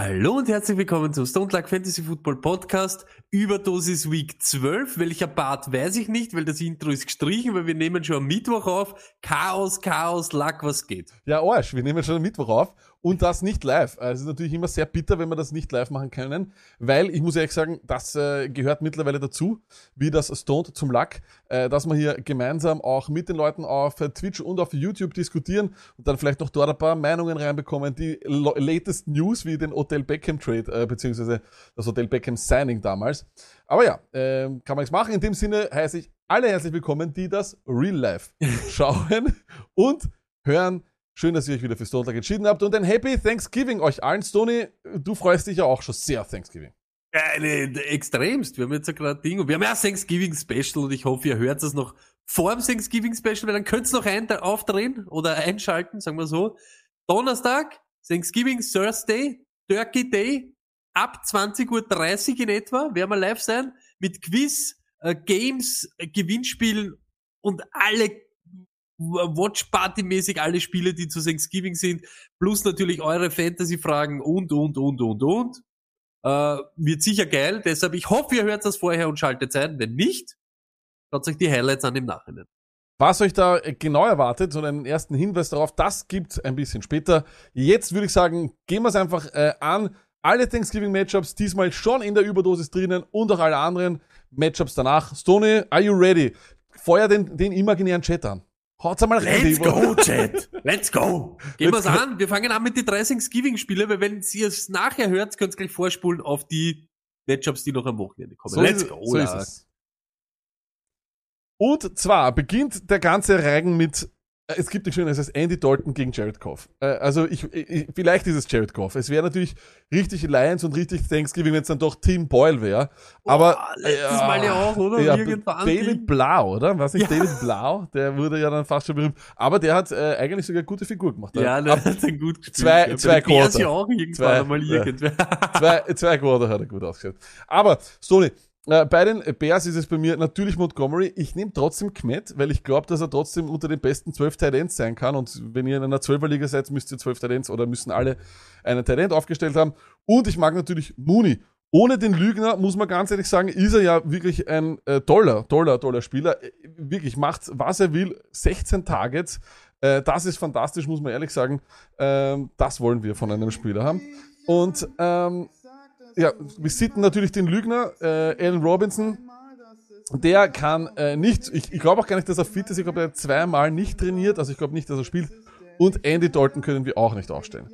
Hallo und herzlich willkommen zum Stone Luck Fantasy Football Podcast. Überdosis Week 12. Welcher Part weiß ich nicht, weil das Intro ist gestrichen, weil wir nehmen schon am Mittwoch auf. Chaos, Chaos, Luck, was geht? Ja, Arsch, wir nehmen schon am Mittwoch auf und das nicht live. Also es ist natürlich immer sehr bitter, wenn wir das nicht live machen können, weil ich muss ehrlich sagen, das äh, gehört mittlerweile dazu, wie das Stoned zum Luck, äh, dass wir hier gemeinsam auch mit den Leuten auf äh, Twitch und auf YouTube diskutieren und dann vielleicht noch dort ein paar Meinungen reinbekommen, die latest News wie den Hotel Beckham Trade, äh, beziehungsweise das Hotel Beckham Signing damals. Aber ja, ähm, kann man nichts machen. In dem Sinne heiße ich alle herzlich willkommen, die das Real Life schauen und hören. Schön, dass ihr euch wieder für Luck entschieden habt und ein Happy Thanksgiving euch allen. Stoney, du freust dich ja auch schon sehr auf Thanksgiving. Ja, ne, extremst. Wir haben jetzt ja gerade Ding und wir haben ja Thanksgiving Special und ich hoffe, ihr hört es noch vor dem Thanksgiving Special, weil dann könnt ihr noch ein, aufdrehen oder einschalten, sagen wir so. Donnerstag, Thanksgiving Thursday, Turkey Day, ab 20.30 Uhr in etwa, werden wir live sein, mit Quiz, äh, Games, äh, Gewinnspielen und alle Watch-Party-mäßig alle Spiele, die zu Thanksgiving sind, plus natürlich eure Fantasy-Fragen und, und, und, und, und. Äh, wird sicher geil, deshalb ich hoffe, ihr hört das vorher und schaltet ein. Wenn nicht, schaut euch die Highlights an im Nachhinein. Was euch da äh, genau erwartet, so einen ersten Hinweis darauf, das gibt's ein bisschen später. Jetzt würde ich sagen, gehen wir es einfach äh, an. Alle Thanksgiving-Matchups diesmal schon in der Überdosis drinnen und auch alle anderen Matchups danach. Stoney, are you ready? Feuer den, den imaginären Chat an. Haut's einmal rein. Let's go, Chat! Let's go! Gehen Let's wir's go. an. Wir fangen an mit den drei Thanksgiving-Spiele, weil wenn ihr es nachher hört, könnt ihr gleich vorspulen auf die Matchups, die noch am Wochenende kommen. So Let's go! so ist es. Und zwar beginnt der ganze Reigen mit, es gibt nicht schön, es heißt Andy Dalton gegen Jared Goff. Äh, Also ich, ich, vielleicht ist es Jared Goff. Es wäre natürlich richtig Lions und richtig Thanksgiving, wenn es dann doch Tim Boyle wäre. Aber Boah, letztes Mal ja auch, oder? Ja, Irgendwann David. Blau, oder? Was nicht Ja. David Blau? Der wurde ja dann fast schon berühmt. Aber der hat äh, eigentlich sogar eine gute Figur gemacht. Ja, der hat dann gut gespielt. Zwei- ja. Zwei Quarter. ja auch irgendwann Zwei, ja. irgendwer. zwei, zwei Quarter hat er gut ausgeschaut. Aber, Stoney, äh, bei den Bears ist es bei mir natürlich Montgomery. Ich nehme trotzdem Kmet, weil ich glaube, dass er trotzdem unter den besten 12 Titans sein kann. Und wenn ihr in einer 12er Liga seid, müsst ihr 12 Titans oder müssen alle einen Titan aufgestellt haben. Und ich mag natürlich Mooney. Ohne den Lügner, muss man ganz ehrlich sagen, ist er ja wirklich ein äh, toller, toller, toller Spieler. Äh, Wirklich, macht, was er will. 16 Targets. Äh, das ist fantastisch, muss man ehrlich sagen. Ähm, das wollen wir von einem Spieler haben. Und ähm, ja, wir sitten natürlich den Lügner, äh, Allen Robinson. Der kann äh, nicht, ich, ich glaube auch gar nicht, dass er fit ist. Ich glaube, er hat zweimal nicht trainiert. Also ich glaube nicht, dass er spielt. Und Andy Dalton können wir auch nicht aufstellen.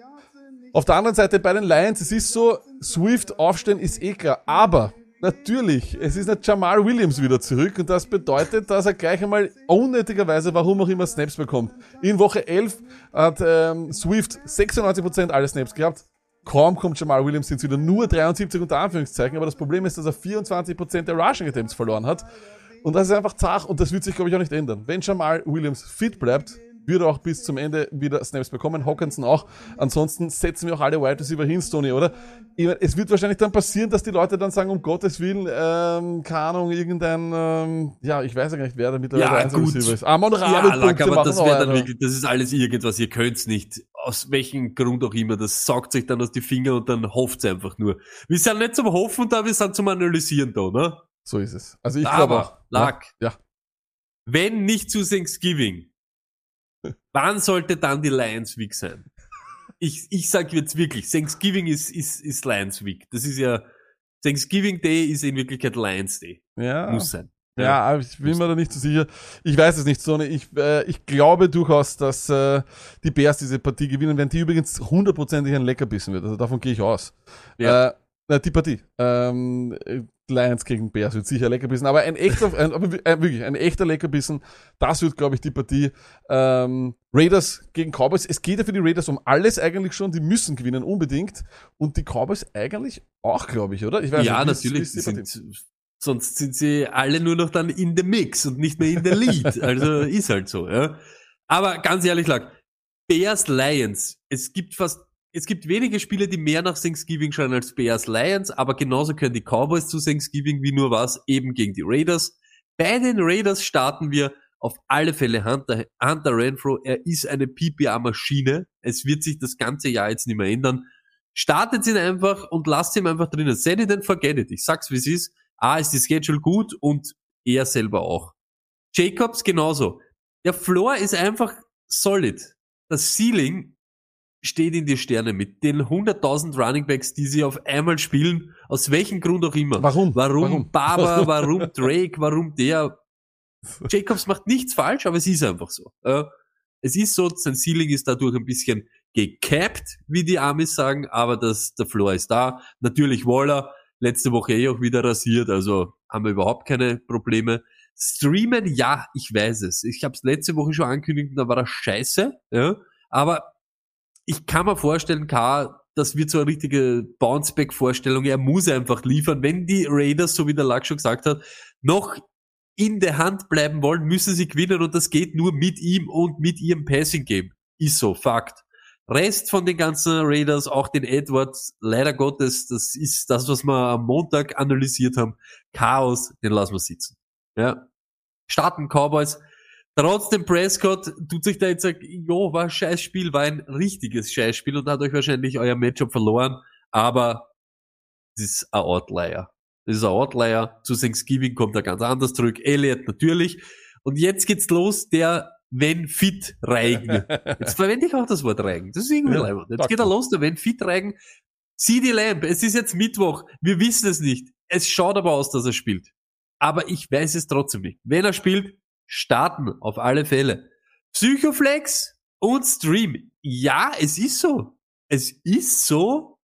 Auf der anderen Seite bei den Lions, es ist so, Swift aufstellen ist eh klar. Aber natürlich, es ist nicht Jamal Williams wieder zurück und das bedeutet, dass er gleich einmal unnötigerweise, warum auch immer, Snaps bekommt. In Woche 11 hat ähm, Swift 96% aller Snaps gehabt. Kaum kommt Jamal Williams es wieder nur 73 unter Anführungszeichen, aber das Problem ist, dass er 24% der Rushing Attempts verloren hat. Und das ist einfach zart und das wird sich, glaube ich, auch nicht ändern. Wenn Jamal Williams fit bleibt, wird er auch bis zum Ende wieder Snaps bekommen. Hawkinson auch. Ansonsten setzen wir auch alle Wide Receiver hin, Stoney, oder? Ich meine, es wird wahrscheinlich dann passieren, dass die Leute dann sagen, um Gottes Willen, ähm, keine Ahnung, irgendein, ähm, ja, ich weiß ja gar nicht, wer da mittlerweile Ja. Receiver ist. Amon Ja, Rabel Lack, aber das wäre dann wirklich, das ist alles irgendwas, ihr könnt's nicht. Aus welchem Grund auch immer, das saugt sich dann aus die Finger und dann hofft's einfach nur. Wir sind nicht zum Hoffen da, wir sind zum Analysieren da, ne? So ist es. Also ich glaube auch. Aber, Lack, Ja. wenn nicht zu Thanksgiving, wann sollte dann die Lions Week sein? Ich, ich sag jetzt wirklich, Thanksgiving ist, ist, ist Lions Week. Das ist ja, Thanksgiving Day ist in Wirklichkeit Lions Day. Ja. Muss sein. Ja, aber ich bin mir da nicht so sicher. Ich weiß es nicht, Sonne. Ich, äh, ich glaube durchaus, dass äh, die Bears diese Partie gewinnen werden, die übrigens hundertprozentig ein Leckerbissen wird. Also davon gehe ich aus. Ja. Äh, na, die Partie. Ähm, äh, Lions gegen Bears wird sicher Leckerbissen, aber ein echter, ein, wi- äh, wirklich, ein echter Leckerbissen, das wird, glaube ich, die Partie. Ähm, Raiders gegen Cowboys. Es geht ja für die Raiders um alles eigentlich schon, die müssen gewinnen, unbedingt. Und die Cowboys eigentlich auch, glaube ich, oder? Ich weiß ja, nicht, ist- natürlich. ist die sind, sonst sind sie alle nur noch dann in the mix und nicht mehr in the lead. Also ist halt so, ja. Aber ganz ehrlich, Lack, Bears Lions. Es gibt fast, es gibt wenige Spiele, die mehr nach Thanksgiving schauen als Bears Lions, aber genauso können die Cowboys zu Thanksgiving wie nur was eben gegen die Raiders. Bei den Raiders starten wir auf alle Fälle Hunter, Hunter Renfro. Er ist eine PPA-Maschine. Es wird sich das ganze Jahr jetzt nicht mehr ändern. Startet ihn einfach und lasst ihn einfach drinnen. Set it and forget it. Ich sag's wie es ist. A ist die Schedule gut und er selber auch. Jacobs genauso. Der Floor ist einfach solid. Das Ceiling steht in die Sterne mit den 100.000 Runningbacks, die sie auf einmal spielen, aus welchem Grund auch immer. Warum? Warum, Warum? Barber, warum Drake, warum der? Jacobs macht nichts falsch, aber es ist einfach so. Es ist so, sein Ceiling ist dadurch ein bisschen gecapped, wie die Amis sagen, aber das, der Floor ist da. Natürlich Waller, letzte Woche eh auch wieder rasiert, also haben wir überhaupt keine Probleme. Streamen, ja, ich weiß es. Ich habe es letzte Woche schon angekündigt, da war das scheiße, ja. Aber ich kann mir vorstellen, K, das wird so eine richtige Bounceback-Vorstellung. Er muss einfach liefern. Wenn die Raiders, so wie der Luck schon gesagt hat, noch in der Hand bleiben wollen, müssen sie gewinnen und das geht nur mit ihm und mit ihrem Passing-Game. Ist so, Fakt. Rest von den ganzen Raiders, auch den Edwards, leider Gottes, das ist das, was wir am Montag analysiert haben. Chaos, den lassen wir sitzen. Ja. Starten Cowboys. Trotzdem Prescott tut sich da jetzt, sagen, jo, war ein scheiß Spiel, war ein richtiges Scheißspiel und hat euch wahrscheinlich euer Matchup verloren, aber das ist ein Outlier. Das ist ein Outlier. Zu Thanksgiving kommt er ganz anders zurück. Elliot natürlich. Und jetzt geht's los, der wenn fit Reigen. Jetzt verwende ich auch das Wort Reigen. Das ist irgendwie Ja, leibend. Jetzt geht er los, der wenn fit Reigen. Sieh die Lamp. Es ist jetzt Mittwoch. Wir wissen es nicht. Es schaut aber aus, dass er spielt. Aber ich weiß es trotzdem nicht. Wenn er spielt, starten. Auf alle Fälle. Psychoflex und Stream. Ja, es ist so. Es ist so.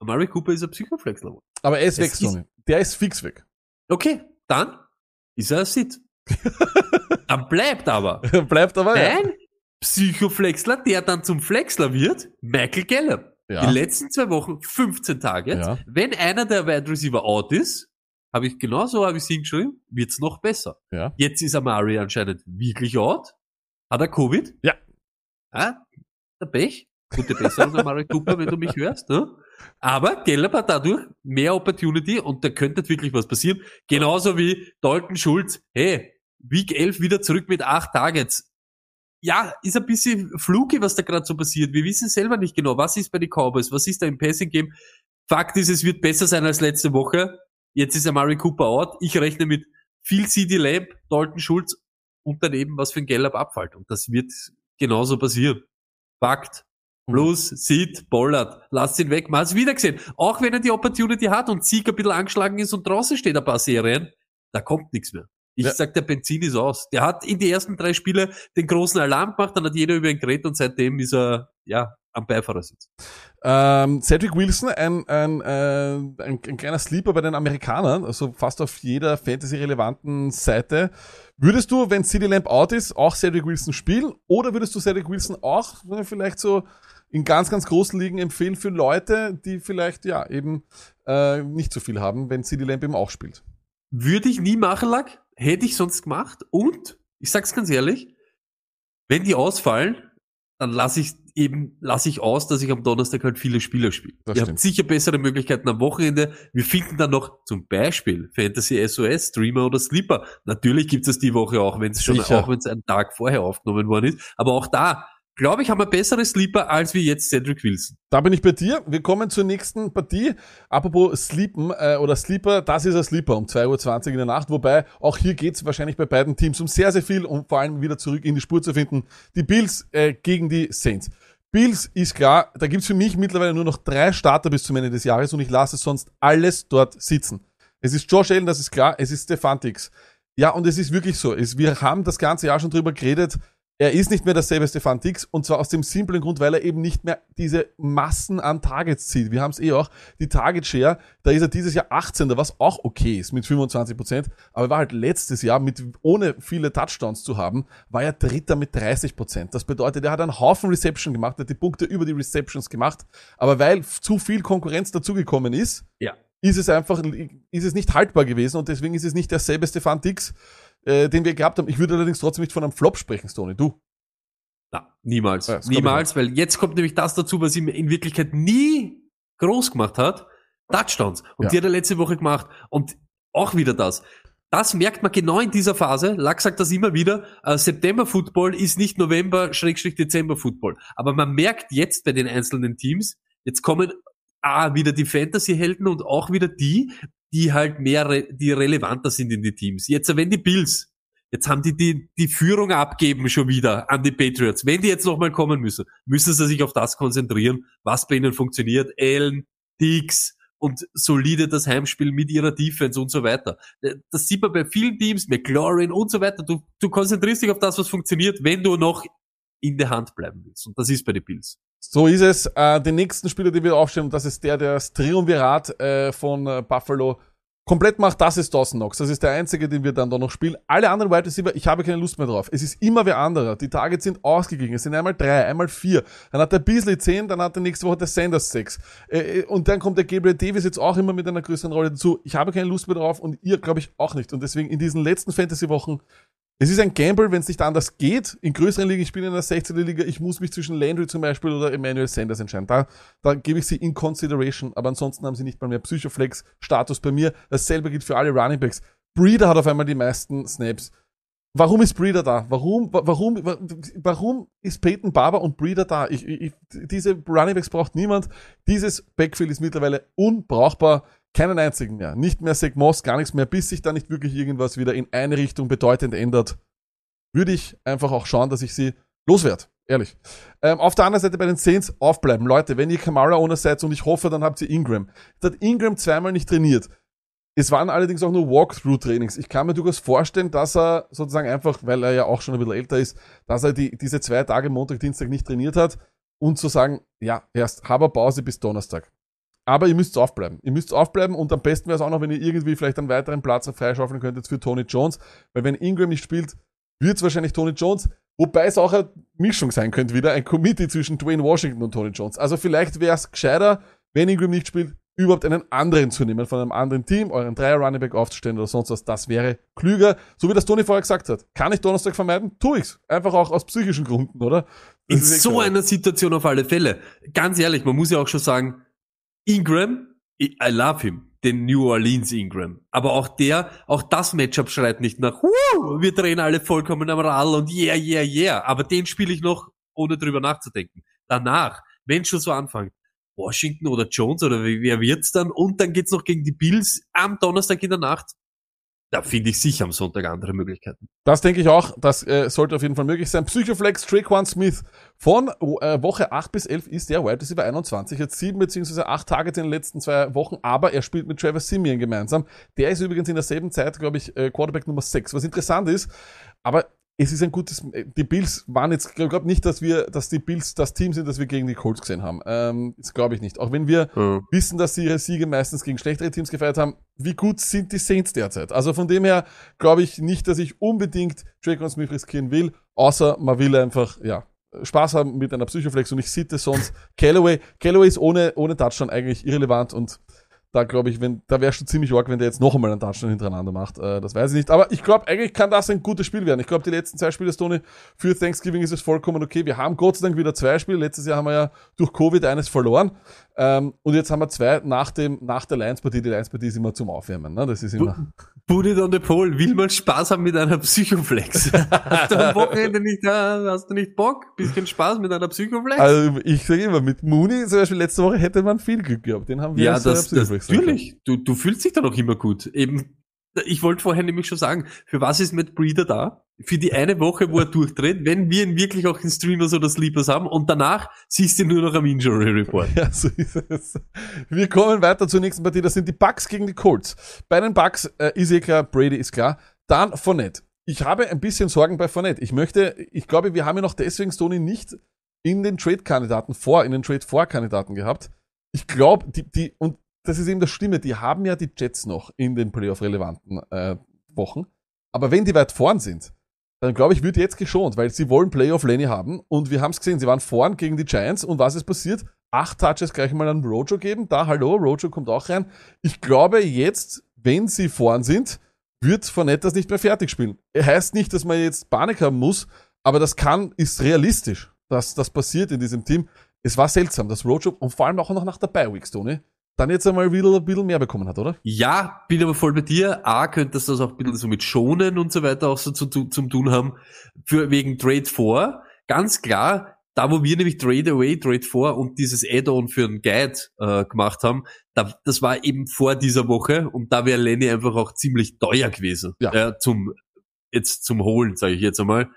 Amari Cooper ist ein Psychoflex. -Lover. Aber er ist weg, Es ist- Sonny. Der ist fix weg. Okay, dann ist er ein Sit. dann bleibt aber Bleibt aber, ja. ein Psychoflexler, der dann zum Flexler wird, Michael Gallup. Ja. Die letzten zwei Wochen, 15 Tage. Ja. Wenn einer der Wide Receiver out ist, habe ich genauso habe ich es hingeschrieben, wird's noch besser. Ja. Jetzt ist Amari anscheinend wirklich out. Hat er Covid? Ja. Ah, der Pech. Gute Besserung, Amari Cooper, wenn du mich hörst. Ne? Aber Gallup hat dadurch mehr Opportunity und da könnte wirklich was passieren. Genauso wie Dalton Schulz. Hey, Week 11 wieder zurück mit acht Targets. Ja, ist ein bisschen fluky, was da gerade so passiert. Wir wissen selber nicht genau, was ist bei den Cowboys, was ist da im Passing Game. Fakt ist, es wird besser sein als letzte Woche. Jetzt ist Amari Cooper out. Ich rechne mit viel CD Lamb, Dalton Schulz und dann eben was für ein Gallup abfällt. Und das wird genauso passieren. Fakt. Plus, Sid, Bollard, lasst ihn weg, mal es wieder gesehen. Auch wenn er die Opportunity hat und Sieg ein bisschen angeschlagen ist und draußen steht ein paar Serien, da kommt nichts mehr. Ich Ja. sag, der Benzin ist aus. Der hat in die ersten drei Spiele den großen Alarm gemacht, dann hat jeder über ihn geredet und seitdem ist er, ja, am Beifahrersitz. Ähm, Cedric Wilson, ein, ein, äh, ein, ein kleiner Sleeper bei den Amerikanern, also fast auf jeder fantasy-relevanten Seite. Würdest du, wenn CD Lamp out ist, auch Cedric Wilson spielen? Oder würdest du Cedric Wilson auch vielleicht so in ganz, ganz großen Ligen empfehlen für Leute, die vielleicht ja eben äh, nicht so viel haben, wenn CD Lamp eben auch spielt? Würde ich nie machen, Lack. Hätte ich sonst gemacht. Und, ich sag's ganz ehrlich, wenn die ausfallen, dann lasse ich eben, lasse ich aus, dass ich am Donnerstag halt viele Spieler spiele. Das Ihr stimmt. habt sicher bessere Möglichkeiten am Wochenende. Wir finden dann noch zum Beispiel Fantasy SOS, Streamer oder Sleeper. Natürlich gibt es die Woche auch, wenn es schon, auch wenn es einen Tag vorher aufgenommen worden ist. Aber auch da, glaube ich, haben wir bessere Sleeper als wie jetzt Cedric Wilson. Da bin ich bei dir. Wir kommen zur nächsten Partie. Apropos Sleepen äh, oder Sleeper, das ist ein Sleeper um 2.20 Uhr in der Nacht. Wobei auch hier geht's wahrscheinlich bei beiden Teams um sehr, sehr viel, um vor allem wieder zurück in die Spur zu finden. Die Bills äh, gegen die Saints. Bills ist klar, da gibt's für mich mittlerweile nur noch drei Starter bis zum Ende des Jahres und ich lasse sonst alles dort sitzen. Es ist Josh Allen, das ist klar, es ist Stefantix. Ja, und es ist wirklich so. Es, wir haben das ganze Jahr schon drüber geredet. Er ist nicht mehr derselbe Stefan Dix und zwar aus dem simplen Grund, weil er eben nicht mehr diese Massen an Targets zieht. Wir haben es eh auch, die Target Share, da ist er dieses Jahr 18. was auch okay ist mit 25 Prozent, aber er war halt letztes Jahr mit, ohne viele Touchdowns zu haben, war er Dritter mit 30 Prozent. Das bedeutet, er hat einen Haufen Reception gemacht, er hat die Punkte über die Receptions gemacht, aber weil zu viel Konkurrenz dazugekommen ist, Ja. ist es einfach, ist es nicht haltbar gewesen und deswegen ist es nicht derselbe Stefan Dix, äh, den wir gehabt haben. Ich würde allerdings trotzdem nicht von einem Flop sprechen, Stoney. Du? Na, niemals. Ja, niemals, weil jetzt kommt nämlich das dazu, was ihm in Wirklichkeit nie groß gemacht hat. Touchdowns. Und Ja. die hat er letzte Woche gemacht. Und auch wieder das. Das merkt man genau in dieser Phase. Lack sagt das immer wieder. Äh, September Football ist nicht November, Schrägstrich Dezember Football. Aber man merkt jetzt bei den einzelnen Teams, jetzt kommen ah, wieder die Fantasy-Helden und auch wieder die, die halt mehr, re die relevanter sind in die Teams. Jetzt, wenn die Bills, jetzt haben die, die die Führung abgeben schon wieder an die Patriots. Wenn die jetzt nochmal kommen müssen, müssen sie sich auf das konzentrieren, was bei ihnen funktioniert. Allen, Dix und solide das Heimspiel mit ihrer Defense und so weiter. Das sieht man bei vielen Teams, McLaurin und so weiter. Du, du konzentrierst dich auf das, was funktioniert, wenn du noch in der Hand bleiben willst. Und das ist bei den Bills. So ist es. Äh, den nächsten Spieler, den wir aufstellen, das ist der, der das Triumvirat äh, von äh, Buffalo komplett macht, das ist Dawson Knox. Das ist der einzige, den wir dann da noch spielen. Alle anderen Wide Receiver, ich habe keine Lust mehr drauf. Es ist immer wer anderer. Die Targets sind ausgeglichen. Es sind einmal drei, einmal vier. Dann hat der Beasley zehn, dann hat der nächste Woche der Sanders sechs. Äh, und dann kommt der Gabriel Davis jetzt auch immer mit einer größeren Rolle dazu. Ich habe keine Lust mehr drauf und ihr, glaube ich, auch nicht. Und deswegen in diesen letzten Fantasy-Wochen es ist ein Gamble, wenn es nicht anders geht. In größeren Ligen, ich spiele in der 16. Liga, ich muss mich zwischen Landry zum Beispiel oder Emmanuel Sanders entscheiden. Da, da gebe ich sie in consideration, aber ansonsten haben sie nicht mal mehr Psychoflex-Status bei mir. Dasselbe gilt für alle Runningbacks. Breeder hat auf einmal die meisten Snaps. Warum ist Breeder da? Warum, wa- warum, wa- warum ist Peyton Barber und Breeder da? Ich, ich, diese Runningbacks braucht niemand. Dieses Backfield ist mittlerweile unbrauchbar. Keinen einzigen mehr. Nicht mehr Moss, gar nichts mehr, bis sich da nicht wirklich irgendwas wieder in eine Richtung bedeutend ändert. Würde ich einfach auch schauen, dass ich sie loswerde. Ehrlich. Ähm, auf der anderen Seite bei den Saints aufbleiben. Leute, wenn ihr Kamara-Owner seid und ich hoffe, dann habt ihr Ingram. Jetzt hat Ingram zweimal nicht trainiert. Es waren allerdings auch nur Walkthrough-Trainings. Ich kann mir durchaus vorstellen, dass er sozusagen einfach, weil er ja auch schon ein bisschen älter ist, dass er die, diese zwei Tage Montag, Dienstag nicht trainiert hat und zu sagen, ja, erst habe Pause bis Donnerstag. Aber ihr müsst aufbleiben. Ihr müsst aufbleiben und am besten wäre es auch noch, wenn ihr irgendwie vielleicht einen weiteren Platz freischaufeln könntet für Tony Jones. Weil wenn Ingram nicht spielt, wird es wahrscheinlich Tony Jones. Wobei es auch eine Mischung sein könnte wieder, ein Committee zwischen Dwayne Washington und Tony Jones. Also vielleicht wäre es gescheiter, wenn Ingram nicht spielt, überhaupt einen anderen zu nehmen, von einem anderen Team, euren Dreier Running Back aufzustellen oder sonst was. Das wäre klüger. So wie das Tony vorher gesagt hat. Kann ich Donnerstag vermeiden? Tu ich's. Einfach auch aus psychischen Gründen, oder? In Das ist eh so klar. einer Situation auf alle Fälle. Ganz ehrlich, man muss ja auch schon sagen, Ingram, I love him, den New Orleans Ingram. Aber auch der, auch das Matchup schreit nicht nach, Woo, wir drehen alle vollkommen am Rall und yeah, yeah, yeah. Aber den spiele ich noch, ohne drüber nachzudenken. Danach, wenn schon so anfängt, Washington oder Jones oder wer wird's dann? Und dann geht's noch gegen die Bills am Donnerstag in der Nacht. Da finde ich sicher am Sonntag andere Möglichkeiten. Das denke ich auch. Das äh, sollte auf jeden Fall möglich sein. Psychoflex Traquan Smith von äh, Woche 8 bis 11 ist der Wide Receiver 21. Jetzt sieben beziehungsweise acht Targets in den letzten zwei Wochen, aber er spielt mit Travis Simeon gemeinsam. Der ist übrigens in derselben Zeit, glaube ich, äh, Quarterback Nummer 6. Was interessant ist, aber es ist ein gutes, äh, die Bills waren jetzt, ich glaube nicht, dass wir, dass die Bills das Team sind, das wir gegen die Colts gesehen haben. Ähm, das glaube ich nicht. Auch wenn wir Hm. wissen, dass sie ihre Siege meistens gegen schlechtere Teams gefeiert haben. Wie gut sind die Saints derzeit? Also von dem her glaube ich nicht, dass ich unbedingt Dragon Smith riskieren will, außer man will einfach, ja, Spaß haben mit einer Psychoflex und ich sitte sonst Callaway. Callaway ist ohne, ohne Touchdown eigentlich irrelevant und da glaube ich, wenn, da wäre schon ziemlich arg, wenn der jetzt noch einmal einen Touchdown hintereinander macht. Äh, das weiß ich nicht. Aber ich glaube, eigentlich kann das ein gutes Spiel werden. Ich glaube, die letzten zwei Spiele, Tony, für Thanksgiving ist es vollkommen okay. Wir haben Gott sei Dank wieder zwei Spiele. Letztes Jahr haben wir ja durch Covid eines verloren. Ähm, und jetzt haben wir zwei nach dem, nach der Lions-Partie. Die Lions-Partie ist immer zum Aufwärmen, ne? Das ist immer. Put it on the pole, will man Spaß haben mit einer Psychoflex. hast du am Wochenende nicht, äh, hast du nicht Bock? Bisschen Spaß mit einer Psychoflex? Also, ich sage immer, mit Mooney zum Beispiel letzte Woche hätte man viel Glück gehabt. Den haben wir ja, das, das natürlich. Du, du fühlst dich dann auch immer gut. Eben, ich wollte vorher nämlich schon sagen, für was ist Matt Breeder da? Für die eine Woche, wo er durchdreht, wenn wir ihn wirklich auch in Streamers oder Sleepers haben und danach siehst du ihn nur noch am Injury Report. Ja, so ist es. Wir kommen weiter zur nächsten Partie. Das sind die Bucks gegen die Colts. Bei den Bucks äh, ist eh klar, Brady ist klar. Dann Fournette. ich habe ein bisschen Sorgen bei Fournette. Ich möchte, ich glaube, wir haben ja noch deswegen Stoney nicht in den Trade-Kandidaten vor, in den Trade-Vor-Kandidaten gehabt. Ich glaube, die, die, und das ist eben das Stimme, die haben ja die Jets noch in den Playoff-relevanten äh, Wochen. Aber wenn die weit vorn sind, dann glaube ich, wird jetzt geschont, weil sie wollen Playoff Lenny haben. Und wir haben es gesehen, sie waren vorn gegen die Giants. Und was ist passiert? Acht Touches gleich mal an Rojo geben. Da, hallo, Rojo kommt auch rein. Ich glaube jetzt, wenn sie vorn sind, wird Fournette das nicht mehr fertig spielen. Heißt nicht, dass man jetzt Panik haben muss, aber das kann, ist realistisch, dass das passiert in diesem Team. Es war seltsam, dass Rojo, und vor allem auch noch nach der Bi-Week, Tony, dann jetzt einmal wieder ein bisschen mehr bekommen hat, oder? Ja, bin aber voll bei dir. A, könntest du das auch ein bisschen so mit Schonen und so weiter auch so zu, zu, zum tun haben, für, wegen Trade 4. Ganz klar, da wo wir nämlich Trade Away, Trade 4 und dieses Add-on für einen Guide äh, gemacht haben, da, das war eben vor dieser Woche und da wäre Lenny einfach auch ziemlich teuer gewesen. Ja. Äh, zum, jetzt zum Holen, sage ich jetzt einmal.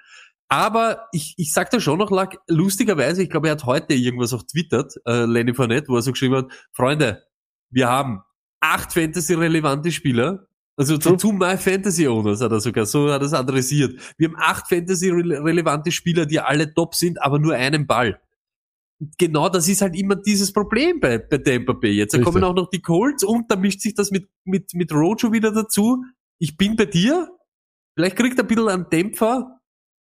Aber ich, ich sag da schon noch, Lack, lustigerweise, ich glaube, er hat heute irgendwas auch twittert, äh, Lenny Fournette, wo er so geschrieben hat, Freunde, wir haben acht Fantasy-relevante Spieler, also zu, zu My Fantasy Owners hat er sogar, so hat er es adressiert. Wir haben acht Fantasy-relevante Spieler, die alle top sind, aber nur einen Ball. Genau das ist halt immer dieses Problem bei, bei Tampa Bay. Jetzt Richtig. kommen auch noch die Colts und da mischt sich das mit, mit, mit Rojo wieder dazu. Ich bin bei dir. Vielleicht kriegt er ein bisschen einen Dämpfer,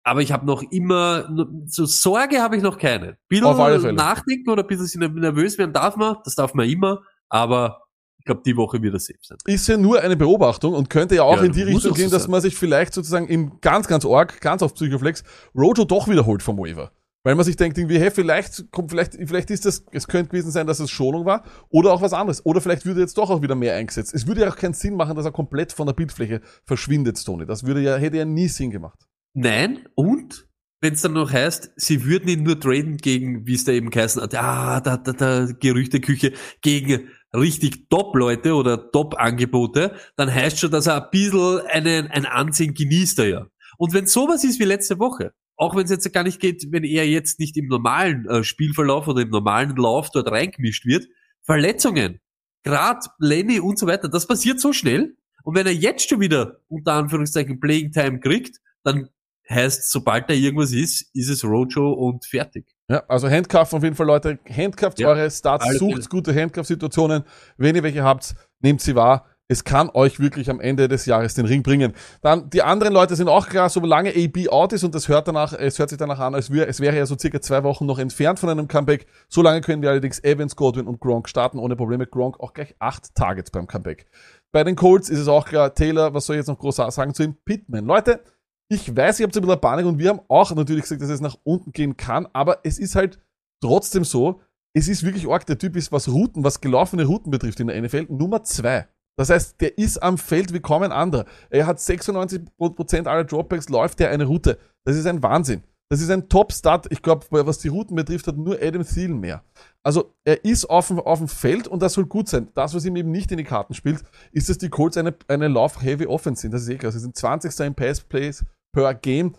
aber ich habe noch immer, so Sorge habe ich noch keine. Bisschen Auf alle Fälle. nachdenken oder ein bisschen nervös werden darf man, das darf man immer, aber ich glaube, die Woche wird er safe sein. ist ja nur eine Beobachtung und könnte ja auch Ja, in die Richtung auch so gehen, dass sein. man sich vielleicht sozusagen im ganz, ganz arg, ganz auf Psychoflex, Rojo doch wiederholt vom Waiver. Weil man sich denkt, irgendwie, hey, vielleicht kommt, vielleicht, vielleicht ist das, es könnte gewesen sein, dass es Schonung war oder auch was anderes. Oder vielleicht würde jetzt doch auch wieder mehr eingesetzt. Es würde ja auch keinen Sinn machen, dass er komplett von der Bildfläche verschwindet, Tony. Das würde ja, hätte ja nie Sinn gemacht. Nein, und wenn es dann noch heißt, sie würden ihn nur traden gegen, wie es da eben geheißen hat, ah, da, da, da, Gerüchteküche, gegen richtig Top-Leute oder Top-Angebote, dann heißt schon, dass er ein bisschen einen, ein Ansehen genießt er ja. Und wenn sowas ist wie letzte Woche, auch wenn es jetzt gar nicht geht, wenn er jetzt nicht im normalen äh, Spielverlauf oder im normalen Lauf dort reingemischt wird, Verletzungen, grad Lenny und so weiter, das passiert so schnell. Und wenn er jetzt schon wieder unter Anführungszeichen Playing Time kriegt, dann heißt, sobald da irgendwas ist, ist es Rojo und fertig. Ja, also Handcuff auf jeden Fall, Leute. Handcufft Ja, eure Starts, sucht gute Handcuff-Situationen. Wenn ihr welche habt, nehmt sie wahr. Es kann euch wirklich am Ende des Jahres den Ring bringen. Dann, die anderen Leute sind auch klar, solange AB out ist und das hört danach, es hört sich danach an, als wäre, es wäre ja so circa zwei Wochen noch entfernt von einem Comeback. Solange können wir allerdings Evans, Godwin und Gronk starten, ohne Probleme. Gronk auch gleich acht Targets beim Comeback. Bei den Colts ist es auch klar, Taylor, was soll ich jetzt noch groß sagen zu ihm? Pittman. Leute, ich weiß, ihr habt ein bisschen Panik und wir haben auch natürlich gesagt, dass es nach unten gehen kann, aber es ist halt trotzdem so, es ist wirklich arg. Der Typ ist, was Routen, was gelaufene Routen betrifft in der NFL, Nummer zwei. Das heißt, der ist am Feld wie kaum ein anderer. Er hat 96% aller Dropbacks, läuft er eine Route. Das ist ein Wahnsinn. Das ist ein Top-Start. Ich glaube, was die Routen betrifft, hat nur Adam Thielen mehr. Also, er ist auf dem, auf dem Feld und das soll gut sein. Das, was ihm eben nicht in die Karten spielt, ist, dass die Colts eine, eine Lauf-Heavy Offense sind. Das ist eh klar. Sie sind 20. im Pass-Plays per Game.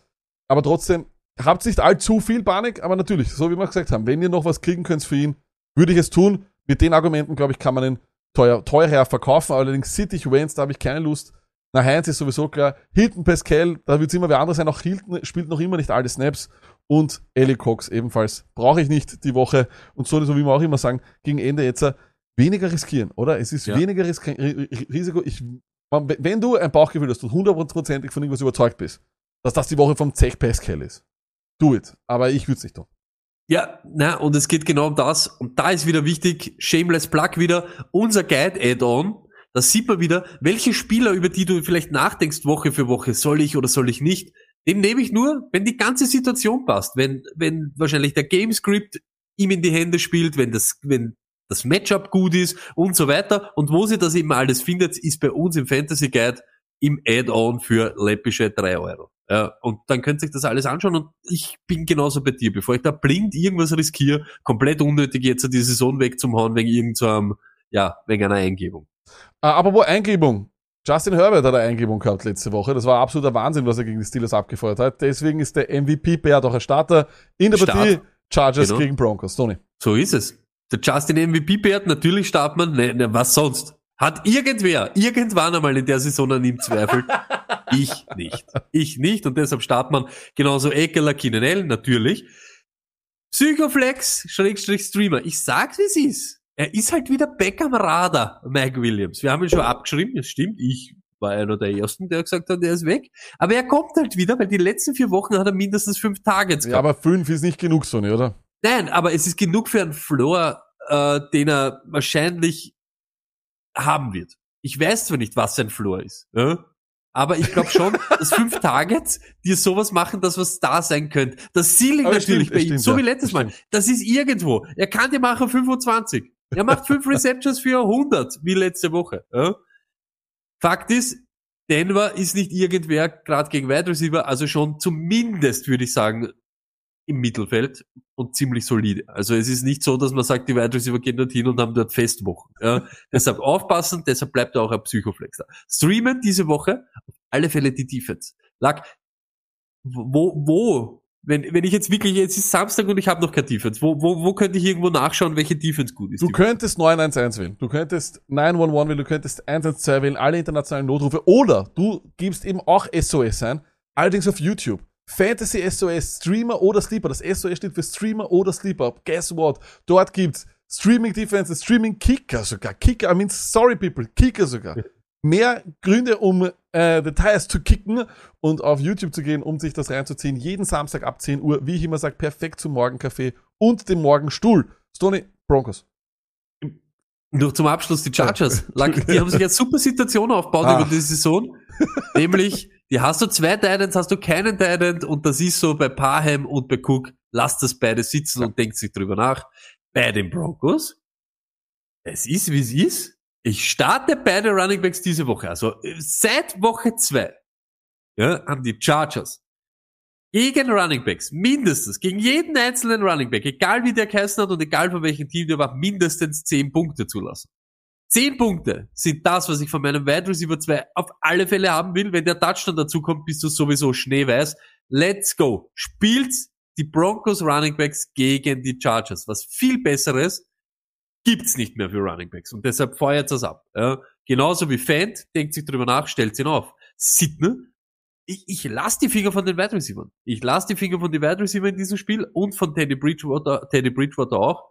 Aber trotzdem, habt nicht allzu viel Panik, aber natürlich, so wie wir gesagt haben, wenn ihr noch was kriegen könnt für ihn, würde ich es tun. Mit den Argumenten, glaube ich, kann man ihn teuer, teurer verkaufen. Allerdings City Waynes, da habe ich keine Lust. Na, Heinz ist sowieso klar. Hilton Pascal, da wird es immer wer anderes sein. Auch Hilton spielt noch immer nicht alle Snaps. Und Ellie Cox ebenfalls. Brauche ich nicht die Woche. Und so, so wie wir auch immer sagen, gegen Ende jetzt äh, weniger riskieren, oder? Es ist Ja. weniger Risiko. Ich, wenn du ein Bauchgefühl hast und hundertprozentig von irgendwas überzeugt bist, dass das die Woche vom Zech Pascal ist, do it. Aber ich würde es nicht tun. Ja, na, und es geht genau um das. Und da ist wieder wichtig, Shameless Plug wieder, unser Guide-Add-on. Da sieht man wieder, welche Spieler, über die du vielleicht nachdenkst, Woche für Woche, soll ich oder soll ich nicht, den nehme ich nur, wenn die ganze Situation passt. Wenn, wenn wahrscheinlich der Gamescript ihm in die Hände spielt, wenn das, wenn das Matchup gut ist und so weiter. Und wo sie das eben alles findet, ist bei uns im Fantasy Guide im Add-on für läppische drei Euro. Ja, und dann könnt ihr euch das alles anschauen und ich bin genauso bei dir. Bevor ich da blind irgendwas riskiere, komplett unnötig jetzt die Saison wegzuhauen wegen irgendeinem, ja, wegen einer Eingebung. Äh, aber wo Eingebung? Justin Herbert hat eine Eingebung gehabt letzte Woche. Das war absoluter Wahnsinn, was er gegen die Steelers abgefeuert hat. Deswegen ist der MVP Bär doch ein Starter in der Start. Partie Chargers Genau. gegen Broncos. Tony. So ist es. Der Justin MVP Bert, natürlich startet man, ne, ne, was sonst? Hat irgendwer, irgendwann einmal in der Saison an ihm zweifelt? Ich nicht. Ich nicht und deshalb startet man genauso Ekeler, Kinenell, natürlich. Psychoflex, Schrägstrich Streamer. Ich sag's, wie es ist. Er ist halt wieder back am Radar, Mike Williams. Wir haben ihn schon abgeschrieben, das stimmt. Ich war einer der ersten, der gesagt hat, der ist weg. Aber er kommt halt wieder, weil die letzten vier Wochen hat er mindestens fünf Targets Ja, gehabt. aber fünf ist nicht genug, Sony, oder? Nein, aber es ist genug für einen Floor, äh, den er wahrscheinlich haben wird. Ich weiß zwar nicht, was sein Floor ist, ja? Aber ich glaube schon, dass fünf Targets dir sowas machen, dass was da sein könnte. Das Ceiling Aber natürlich stimmt, bei ihm, so wie letztes es Mal. Das ist irgendwo. Er kann dir machen 25. Er macht fünf Receptions für 100, wie letzte Woche. Ja? Fakt ist, Denver ist nicht irgendwer gerade gegen Wide Receiver, also schon zumindest würde ich sagen im Mittelfeld und ziemlich solide. Also es ist nicht so, dass man sagt, die Wide Receiver gehen dorthin und haben dort Festwochen. Ja, deshalb aufpassen, deshalb bleibt auch ein Psychoflex da. Streamen diese Woche auf alle Fälle die Defense. Lag, wo, wo, wenn, wenn ich jetzt wirklich, jetzt ist Samstag und ich habe noch keine Defense, wo, wo, wo könnte ich irgendwo nachschauen, welche Defense gut ist? Du könntest 911 wählen, du könntest 911 wählen, du könntest 112 wählen, alle internationalen Notrufe, oder du gibst eben auch SOS ein, allerdings auf YouTube. Fantasy SOS, Streamer oder Sleeper. Das SOS steht für Streamer oder Sleeper. Guess what? Dort gibt's Streaming Defense, Streaming Kicker sogar. Kicker, I mean, sorry people, Kicker sogar. Mehr Gründe, um äh, Details zu kicken und auf YouTube zu gehen, um sich das reinzuziehen. Jeden Samstag ab 10 Uhr, wie ich immer sage, perfekt zum Morgenkaffee und dem Morgenstuhl. Stony, Broncos. Noch zum Abschluss die Chargers. Die haben sich eine super Situation aufgebaut Ah. über die Saison. Nämlich, die hast du zwei Titans, hast du keinen Titan und das ist so bei Parham und bei Cook. Lasst das beide sitzen und denkt sich drüber nach. Bei den Broncos, es ist wie es ist. Ich starte beide Running Backs diese Woche. Also äh, seit Woche zwei ja, haben die Chargers gegen Running Backs, mindestens, gegen jeden einzelnen Running Back, egal wie der geheißen hat und egal von welchem Team der war, mindestens 10 Punkte zulassen. 10 Punkte sind das, was ich von meinem Wide Receiver 2 auf alle Fälle haben will. Wenn der Touchdown dazu kommt, bist du sowieso schneeweiß. Let's go. Spielt die Broncos Running Backs gegen die Chargers. Was viel besseres gibt's nicht mehr für Running Backs. Und deshalb feuert das ab. Ja. Genauso wie Fant, denkt sich drüber nach, stellt ihn auf. Sidney, ich, ich lasse die Finger von den Wide Receivers. Ich lasse die Finger von den Wide Receiver in diesem Spiel und von Teddy Bridgewater, Teddy Bridgewater auch.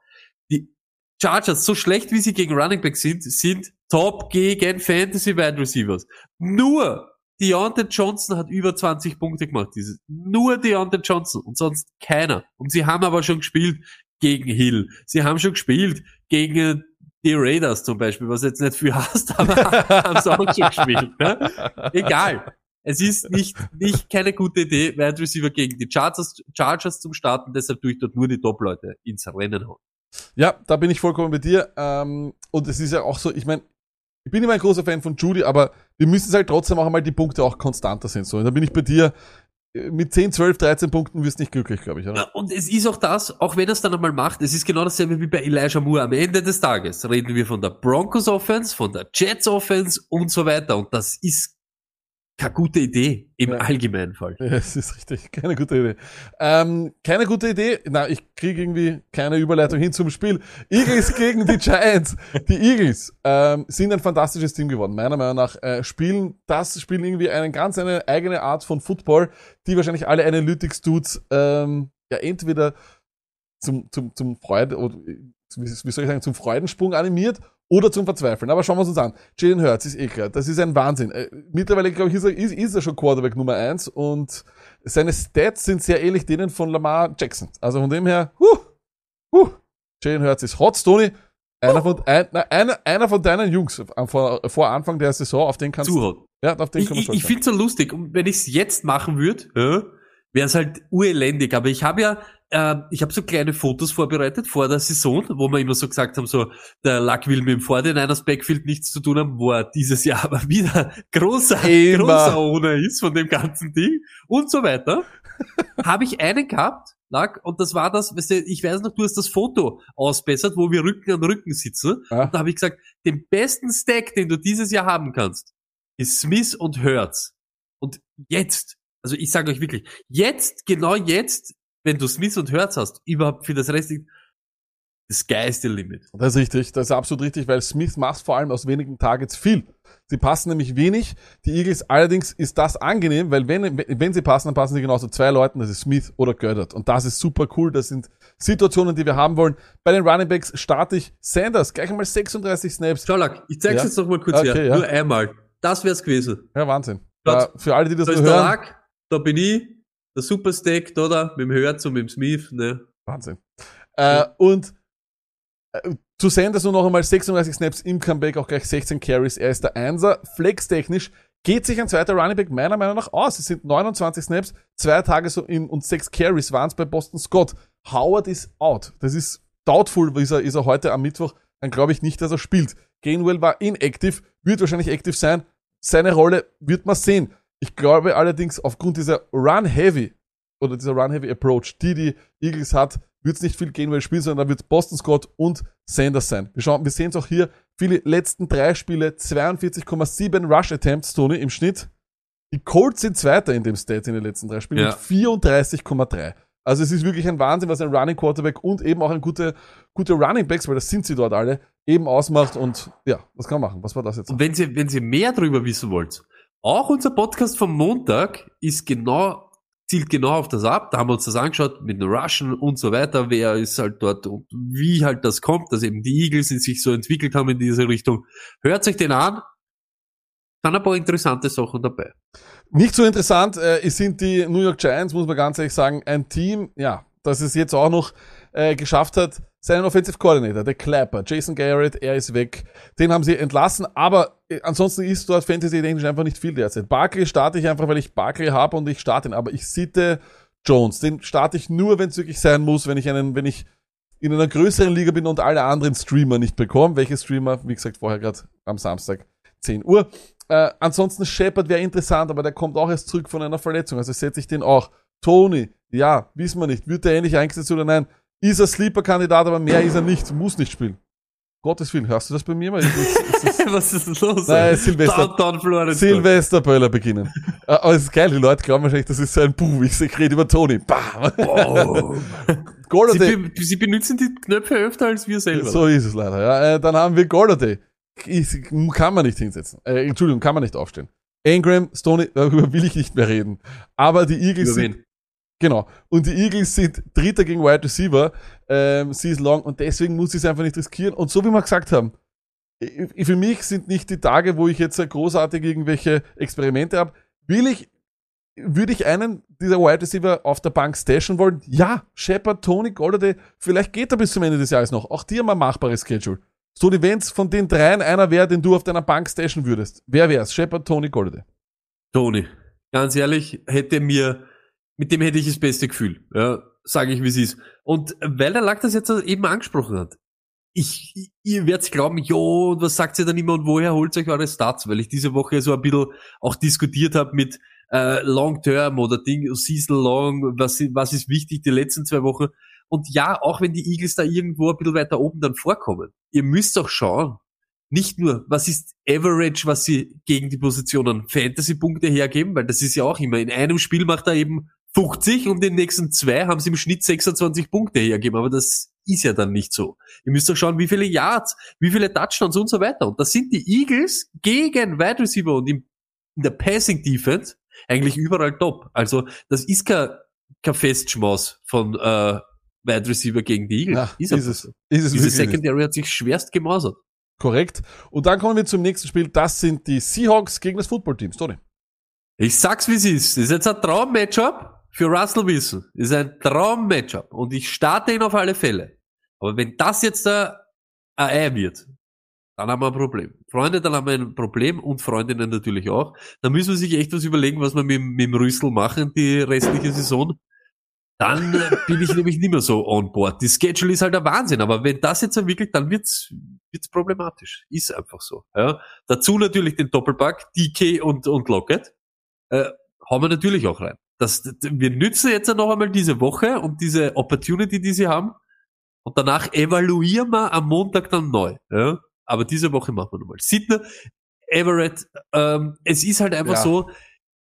Die Chargers, so schlecht wie sie gegen Running Back sind, sind top gegen Fantasy Wide Receivers. Nur Deontay Johnson hat über 20 Punkte gemacht. Dieses. Nur Deontay Johnson und sonst keiner. Und sie haben aber schon gespielt gegen Hill. Sie haben schon gespielt gegen die Raiders zum Beispiel, was jetzt nicht viel hast, aber haben sie auch schon gespielt. Ne? Egal. Es ist nicht, nicht keine gute Idee, Wide Receiver gegen die Chargers, Chargers zum Starten, deshalb tue ich dort nur die Top-Leute ins Rennen hauen. Ja, da bin ich vollkommen bei dir. Ähm, und es ist ja auch so, ich meine, ich bin immer ein großer Fan von Judy, aber wir müssen es halt trotzdem auch einmal die Punkte auch konstanter sind. So, und da bin ich bei dir. Äh, Mit 10, 12, 13 Punkten wirst du nicht glücklich, glaube ich, oder? Ja, und es ist auch das, auch wenn er es dann einmal macht, es ist genau dasselbe wie bei Elijah Moore. Am Ende des Tages reden wir von der Broncos Offense, von der Jets Offense und so weiter. Und das ist keine gute Idee im Ja. allgemeinen Fall. Ja, es ist richtig. Keine gute Idee. Ähm, keine gute Idee. Na, ich kriege irgendwie keine Überleitung hin zum Spiel. Eagles gegen die Giants. Die Eagles ähm, sind ein fantastisches Team geworden. Meiner Meinung nach äh, spielen das spielen irgendwie eine ganz eine eigene Art von Football, die wahrscheinlich alle Analytics-Dudes ähm, ja entweder zum, zum, zum Freude oder wie wie soll ich sagen, zum Freudensprung animiert oder zum Verzweifeln. Aber schauen wir uns an. Jalen Hurts ist eh klar. Das ist ein Wahnsinn. Äh, Mittlerweile, glaube ich, ist er, ist, ist er schon Quarterback Nummer eins und seine Stats sind sehr ähnlich denen von Lamar Jackson. Also von dem her, huh, huh, Jalen Hurts ist hot, Tony. Einer von, ein, na, einer, einer von deinen Jungs äh, vor, vor Anfang der Saison, auf den kannst du, ja, auf den Ich, kann man ich, ich finde es so lustig. Und wenn ich es jetzt machen würde, ja, wäre es halt urelendig. Aber ich habe ja, äh, ich habe so kleine Fotos vorbereitet vor der Saison, wo wir immer so gesagt haben, so der Luck will mit dem 49ers Backfield nichts zu tun haben, wo er dieses Jahr aber wieder großer, Immer. großer Owner ist von dem ganzen Ding und so weiter. habe ich einen gehabt, Luck, und das war das, weißt du, ich weiß noch, du hast das Foto ausbessert, wo wir Rücken an Rücken sitzen. Ja. Und da habe ich gesagt, den besten Stack, den du dieses Jahr haben kannst, ist Smith und Hurts. Und jetzt, also ich sage euch wirklich, jetzt, genau jetzt, wenn du Smith und Hurts hast, überhaupt für das Rest, the sky is the limit. Das ist richtig, das ist absolut richtig, weil Smith macht vor allem aus wenigen Targets viel. Sie passen nämlich wenig. Die Eagles allerdings ist das angenehm, weil wenn, wenn sie passen, dann passen sie genauso zwei Leuten, das ist Smith oder Goddard. Und das ist super cool. Das sind Situationen, die wir haben wollen. Bei den Running Backs starte ich Sanders, gleich einmal 36 Snaps. Schaulag, ich zeig's Ja. jetzt noch mal kurz Okay, her. ja. Nur einmal. Das wär's gewesen. Ja, Wahnsinn. Da- Äh, für alle, die das Da nur ist der hören. Lack, da bin ich, der Superstack, da, mit dem Herz und mit dem Smith, ne. Wahnsinn. Äh, und äh, zu Sanders nur noch einmal 36 Snaps im Comeback, auch gleich 16 Carries. Er ist der Einser. Flex-technisch geht sich ein zweiter Running Back meiner Meinung nach aus. Es sind 29 Snaps, zwei Tage und sechs Carries waren es bei Boston Scott. Howard ist out. Das ist doubtful, ist er, ist er heute am Mittwoch. Dann glaube ich nicht, dass er spielt. Gainwell war inactive, wird wahrscheinlich active sein. Seine Rolle wird man sehen. Ich glaube allerdings, aufgrund dieser Run-Heavy oder dieser Run-Heavy-Approach, die die Eagles hat, wird es nicht viel Gainwell spielen, sondern da wird Boston Scott und Sanders sein. Wir schauen, wir sehen es auch hier, viele letzten drei Spiele, 42,7 Rush-Attempts, Tony, im Schnitt. Die Colts sind Zweiter in dem Stat in den letzten drei Spielen Ja. mit 34,3. Also es ist wirklich ein Wahnsinn, was ein Running Quarterback und eben auch ein guter, gute Running Backs, weil das sind sie dort alle, eben ausmacht und ja, was kann man machen? Was war das jetzt? Und wenn Sie, wenn Sie mehr darüber wissen wollt, auch unser Podcast vom Montag ist genau, zielt genau auf das ab. Da haben wir uns das angeschaut mit den Russian und so weiter. Wer ist halt dort und wie halt das kommt, dass eben die Eagles sich so entwickelt haben in diese Richtung. Hört sich den an. Dann ein paar interessante Sachen dabei. Nicht so interessant äh, sind die New York Giants, muss man ganz ehrlich sagen, ein Team, ja, das es jetzt auch noch äh, geschafft hat, seinen Offensive Coordinator, der Clapper, Jason Garrett, er ist weg. Den haben sie entlassen, aber ansonsten ist dort Fantasy-technisch einfach nicht viel derzeit. Barkley starte ich einfach, weil ich Barkley habe und ich starte ihn, aber ich sitte Jones. Den starte ich nur, wenn es wirklich sein muss, wenn ich einen, wenn ich in einer größeren Liga bin und alle anderen Streamer nicht bekomme. Welche Streamer? Wie gesagt, vorher gerade am Samstag 10 Uhr. Äh, ansonsten Shepard wäre interessant, aber der kommt auch erst zurück von einer Verletzung. Also setze ich den auch. Tony, ja, wissen wir nicht. Wird er ähnlich eingesetzt oder nein? Ist er Sleeper-Kandidat, aber mehr ist er nicht. Muss nicht spielen. Gottes Willen, hörst du das bei mir? Ich, ich, ich, Was ist denn los? Nein, Silvester- Florida. Silvesterböller beginnen. Äh, Aber es ist geil, die Leute glauben wahrscheinlich, das ist so ein Buh. Ich ich rede über Tony. Bam. Golladay. Sie, be Sie benutzen die Knöpfe öfter als wir selber. So ist es leider. Ja. Äh, dann haben wir Golladay. Ich, kann man nicht hinsetzen. Äh, Entschuldigung, kann man nicht aufstehen. Ingram, Stoney, darüber will ich nicht mehr reden. Aber die Eagles sind? Genau. Und die Eagles sind Dritter gegen Wide Receiver, ähm, Season long und deswegen muss ich es einfach nicht riskieren. Und so wie wir gesagt haben, für mich sind nicht die Tage, wo ich jetzt großartig irgendwelche Experimente habe. Will ich, würde ich einen dieser Wide Receiver auf der Bank stashen wollen? Ja, Shepard, Tony, Golladay, vielleicht geht er bis zum Ende des Jahres noch. Auch die haben ein machbares Schedule. So, die wenn's von den dreien einer wäre, den du auf deiner Bank stashen würdest. Wer wär's? Shepard, Tony, Golladay. Toni, ganz ehrlich, hätte mir, mit dem hätte ich das beste Gefühl, ja, sage ich, wie es ist. Und weil der Lack das jetzt eben angesprochen hat, ich, ihr werdet glauben, jo, und was sagt ihr dann immer und woher holt euch eure Stats? Weil ich diese Woche so ein bisschen auch diskutiert habe mit äh, Long Term oder Ding, Season Long, was, was ist wichtig die letzten zwei Wochen. Und ja, auch wenn die Eagles da irgendwo ein bisschen weiter oben dann vorkommen, ihr müsst auch schauen, nicht nur, was ist Average, was sie gegen die Positionen Fantasy-Punkte hergeben, weil das ist ja auch immer, in einem Spiel macht er eben 50 und in den nächsten zwei haben sie im Schnitt 26 Punkte hergeben, aber das ist ja dann nicht so. Ihr müsst auch schauen, wie viele Yards, wie viele Touchdowns und so weiter. Und das sind die Eagles gegen Wide Receiver und im, in der Passing Defense eigentlich überall top. Also das ist kein, kein Festschmaus von äh, Wide Receiver gegen die Eagles. Ja, ist, einfach es. so. Ist es Diese. Secondary hat sich schwerst gemausert. Korrekt. Und dann kommen wir zum nächsten Spiel. Das sind die Seahawks gegen das Footballteam. Tony. Ich sag's wie es ist. Das ist jetzt ein Traum-Matchup für Russell Wilson. Ist ein Traum-Matchup. Und ich starte ihn auf alle Fälle. Aber wenn das jetzt ein Ei wird, dann haben wir ein Problem. Freunde, dann haben wir ein Problem und Freundinnen natürlich auch. Dann müssen wir sich echt was überlegen, was wir mit, mit dem Rüssel machen, die restliche Saison. Dann äh, bin ich nämlich nicht mehr so on board. Die Schedule ist halt der Wahnsinn, aber wenn das jetzt entwickelt, dann wird's, wird's problematisch. Ist einfach so. Ja. Dazu natürlich den Doppelpack, DK und, und Lockett äh, haben wir natürlich auch rein. Das, wir nützen jetzt noch einmal diese Woche und diese Opportunity, die sie haben. Und danach evaluieren wir am Montag dann neu. Ja? Aber diese Woche machen wir nochmal. Sidney, Everett, ähm, es ist halt einfach Ja. so,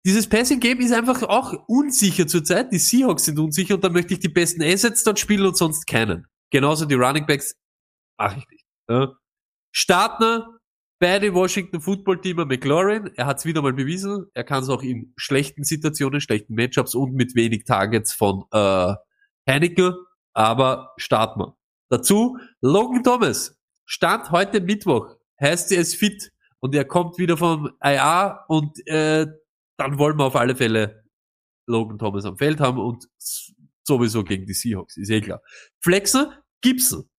dieses Passing Game ist einfach auch unsicher zurzeit. Die Seahawks sind unsicher und da möchte ich die besten Assets dort spielen und sonst keinen. Genauso die Running Backs mache ich nicht. Ja. Startner bei den Washington Football Teamer McLaurin. Er hat es wieder mal bewiesen. Er kann es auch in schlechten Situationen, schlechten Matchups und mit wenig Targets von äh, Heineken. Aber starten wir. Dazu Logan Thomas. Stand heute Mittwoch. Heißt er ist fit und er kommt wieder vom IA und äh, dann wollen wir auf alle Fälle Logan Thomas am Feld haben und sowieso gegen die Seahawks, ist eh klar. Flexer, Gibson.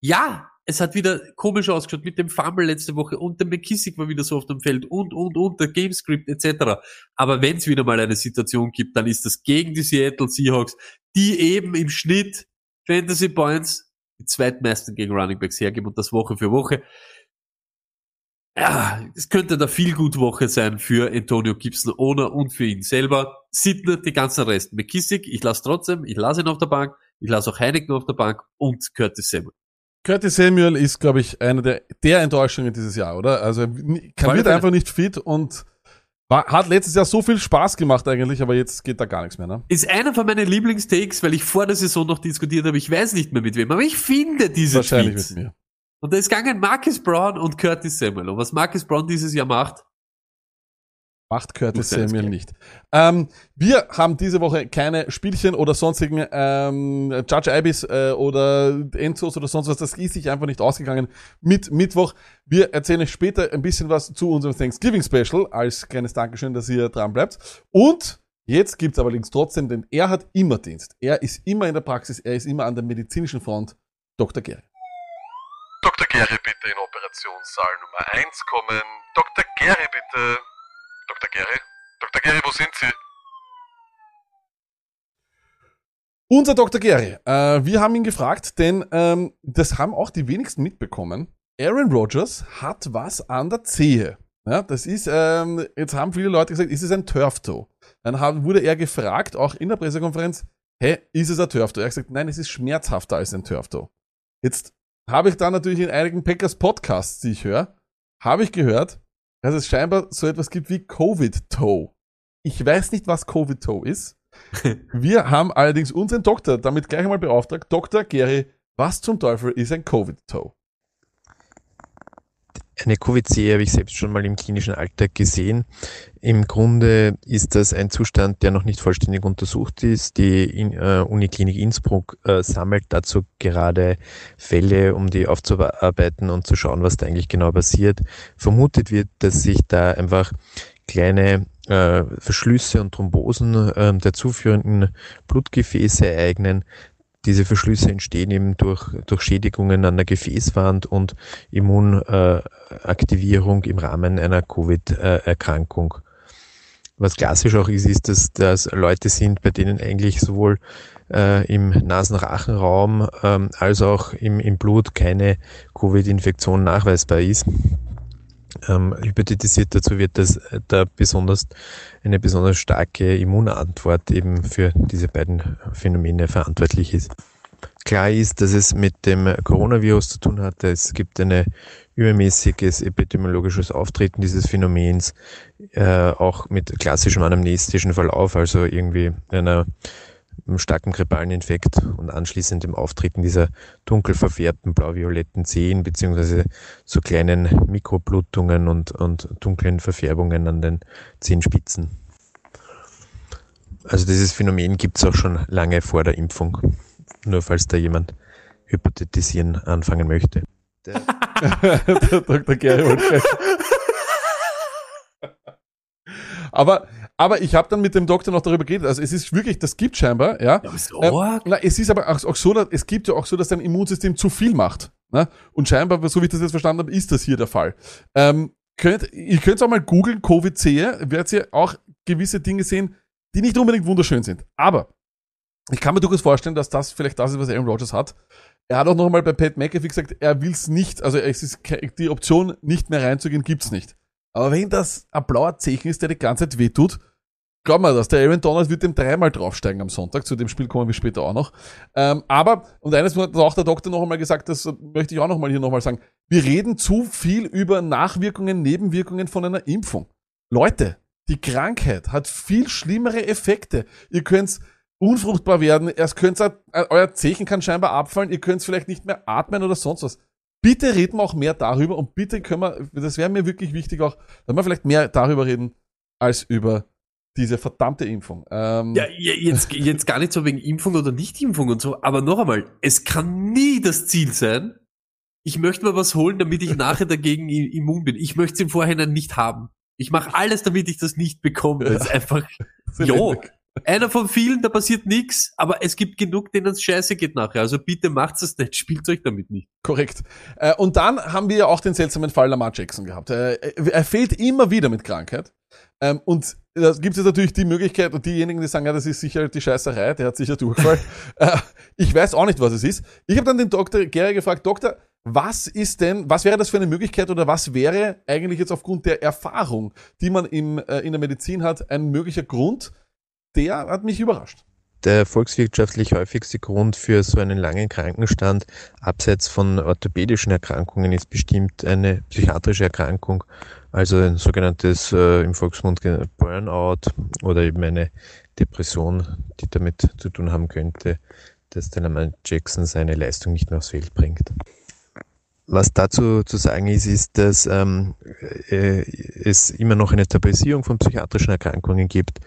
Ja, es hat wieder komisch ausgeschaut mit dem Fumble letzte Woche und der McKissick war wieder so auf dem Feld und, und, und, der Gamescript etc. Aber wenn es wieder mal eine Situation gibt, dann ist das gegen die Seattle Seahawks, die eben im Schnitt Fantasy Points die zweitmeisten gegen Running Backs hergeben und das Woche für Woche. Ja, es könnte da viel gut Woche sein für Antonio Gibson ohne und für ihn selber. Sidner, die ganzen Rest. McKissick, ich lasse trotzdem, ich lasse ihn auf der Bank, ich lasse auch Heineken auf der Bank und Curtis Samuel. Curtis Samuel ist, glaube ich, eine der, der Enttäuschungen dieses Jahr, oder? Also, er wird einfach nicht fit und war, hat letztes Jahr so viel Spaß gemacht eigentlich, aber jetzt geht da gar nichts mehr, ne? Ist einer von meinen Lieblingstakes, weil ich vor der Saison noch diskutiert habe, ich weiß nicht mehr mit wem, aber ich finde diese Wahrscheinlich Tweets. mit mir. Und da ist gegangen Marcus Brown und Curtis Samuel. Und was Marcus Brown dieses Jahr macht, Macht Curtis Samuel gehen. nicht. Ähm, wir haben diese Woche keine Spielchen oder sonstigen ähm, Judge Ibis äh, oder Enzos oder sonst was. Das ist sich einfach nicht ausgegangen mit Mittwoch. Wir erzählen euch später ein bisschen was zu unserem Thanksgiving Special als kleines Dankeschön, dass ihr dran bleibt. Und jetzt gibt's allerdings trotzdem, denn er hat immer Dienst. Er ist immer in der Praxis, er ist immer an der medizinischen Front. Dr. Gary. Dr. Gary bitte in Operationssaal Nummer 1 kommen. Dr. Gary bitte. Dr. Gary? Dr. Gary, wo sind Sie? Unser Dr. Gary, äh, wir haben ihn gefragt, denn ähm, das haben auch die wenigsten mitbekommen. Aaron Rodgers hat was an der Zehe. Ja, das ist, ähm, jetzt haben viele Leute gesagt, ist es ein Turf-Toe? Dann haben, wurde er gefragt, auch in der Pressekonferenz, hä, ist es ein Turf-Toe? Er hat gesagt, nein, es ist schmerzhafter als ein Turf-Toe. Jetzt habe ich da natürlich in einigen Packers Podcasts, die ich höre, habe ich gehört, dass es scheinbar so etwas gibt wie Covid-Toe. Ich weiß nicht, was Covid-Toe ist. Wir haben allerdings unseren Doktor damit gleich einmal beauftragt. Dr. Gary, was zum Teufel ist ein Covid-Toe? Eine Covid-C habe ich selbst schon mal im klinischen Alltag gesehen. Im Grunde ist das ein Zustand, der noch nicht vollständig untersucht ist. Die In äh, Uniklinik Innsbruck äh, sammelt dazu gerade Fälle, um die aufzuarbeiten und zu schauen, was da eigentlich genau passiert. Vermutet wird, dass sich da einfach kleine äh, Verschlüsse und Thrombosen äh, der zuführenden Blutgefäße ereignen. Diese Verschlüsse entstehen eben durch, durch Schädigungen an der Gefäßwand und Immunaktivierung im Rahmen einer Covid-Erkrankung. Was klassisch auch ist, ist, dass das Leute sind, bei denen eigentlich sowohl äh, im Nasenrachenraum ähm, als auch im, im Blut keine Covid-Infektion nachweisbar ist. Ähm, hypothetisiert dazu wird, dass da besonders eine besonders starke Immunantwort eben für diese beiden Phänomene verantwortlich ist. Klar ist, dass es mit dem Coronavirus zu tun hat. Es gibt ein übermäßiges epidemiologisches Auftreten dieses Phänomens, äh, auch mit klassischem anamnestischen Verlauf, also irgendwie einer einem starken grippalen Infekt und anschließend dem Auftreten dieser dunkel verfärbten blau-violetten Zehen beziehungsweise so kleinen Mikroblutungen und, und dunklen Verfärbungen an den Zehenspitzen. Also dieses Phänomen gibt es auch schon lange vor der Impfung. Nur falls da jemand hypothetisieren anfangen möchte. Der Der Dr. Gary aber, aber ich habe dann mit dem Doktor noch darüber geredet. Also es ist wirklich, das gibt scheinbar, ja. Ja, ist Ähm, na, es ist aber auch, so, dass, es gibt ja auch so, dass dein Immunsystem zu viel macht. Ne? Und scheinbar, so wie ich das jetzt verstanden habe, ist das hier der Fall. Ähm, könnt, ihr könnt auch mal googeln, Covid-C, werdet ihr auch gewisse Dinge sehen, die nicht unbedingt wunderschön sind. Aber ich kann mir durchaus vorstellen, dass das vielleicht das ist, was Aaron Rodgers hat. Er hat auch noch mal bei Pat McAfee gesagt, er will es nicht, also es ist die Option, nicht mehr reinzugehen, gibt's nicht. Aber wenn das ein blauer Zeichen ist, der die ganze Zeit wehtut, glaub mal das, der Aaron Donald wird dem dreimal draufsteigen am Sonntag, zu dem Spiel kommen wir später auch noch. Ähm, aber, und eines hat auch der Doktor noch einmal gesagt, das möchte ich auch noch mal hier noch mal sagen, wir reden zu viel über Nachwirkungen, Nebenwirkungen von einer Impfung. Leute, die Krankheit hat viel schlimmere Effekte. Ihr könnt's unfruchtbar werden, erst könnt euer Zechen kann scheinbar abfallen, ihr könnt vielleicht nicht mehr atmen oder sonst was. Bitte reden wir auch mehr darüber und bitte können wir, das wäre mir wirklich wichtig auch, dass wir vielleicht mehr darüber reden, als über diese verdammte Impfung. Ähm, Ja, jetzt, jetzt gar nicht so wegen Impfung oder Nicht-Impfung und so, aber noch einmal, es kann nie das Ziel sein, ich möchte mir was holen, damit ich nachher dagegen immun bin. Ich möchte es im Vorhinein nicht haben. Ich mache alles, damit ich das nicht bekomme. Das ist einfach, jo, einer von vielen, da passiert nichts, aber es gibt genug, denen es scheiße geht nachher. Also bitte macht es nicht, spielt euch damit nicht. Korrekt. Äh, und dann haben wir ja auch den seltsamen Fall Lamar Jackson gehabt. Äh, er fehlt immer wieder mit Krankheit. Ähm, und da gibt es jetzt natürlich die Möglichkeit, und diejenigen, die sagen, ja, das ist sicher die Scheißerei, der hat sicher Durchfall. äh, ich weiß auch nicht, was es ist. Ich habe dann den Dr. Gere gefragt, Doktor, was ist denn, was wäre das für eine Möglichkeit oder was wäre eigentlich jetzt aufgrund der Erfahrung, die man im, äh, in der Medizin hat, ein möglicher Grund? Der hat mich überrascht. Der volkswirtschaftlich häufigste Grund für so einen langen Krankenstand, abseits von orthopädischen Erkrankungen, ist bestimmt eine psychiatrische Erkrankung, also ein sogenanntes äh, im Volksmund Burnout oder eben eine Depression, die damit zu tun haben könnte, dass der Lamar Jackson seine Leistung nicht mehr aufs Feld bringt. Was dazu zu sagen ist, ist, dass ähm, äh, es immer noch eine Tabuisierung von psychiatrischen Erkrankungen gibt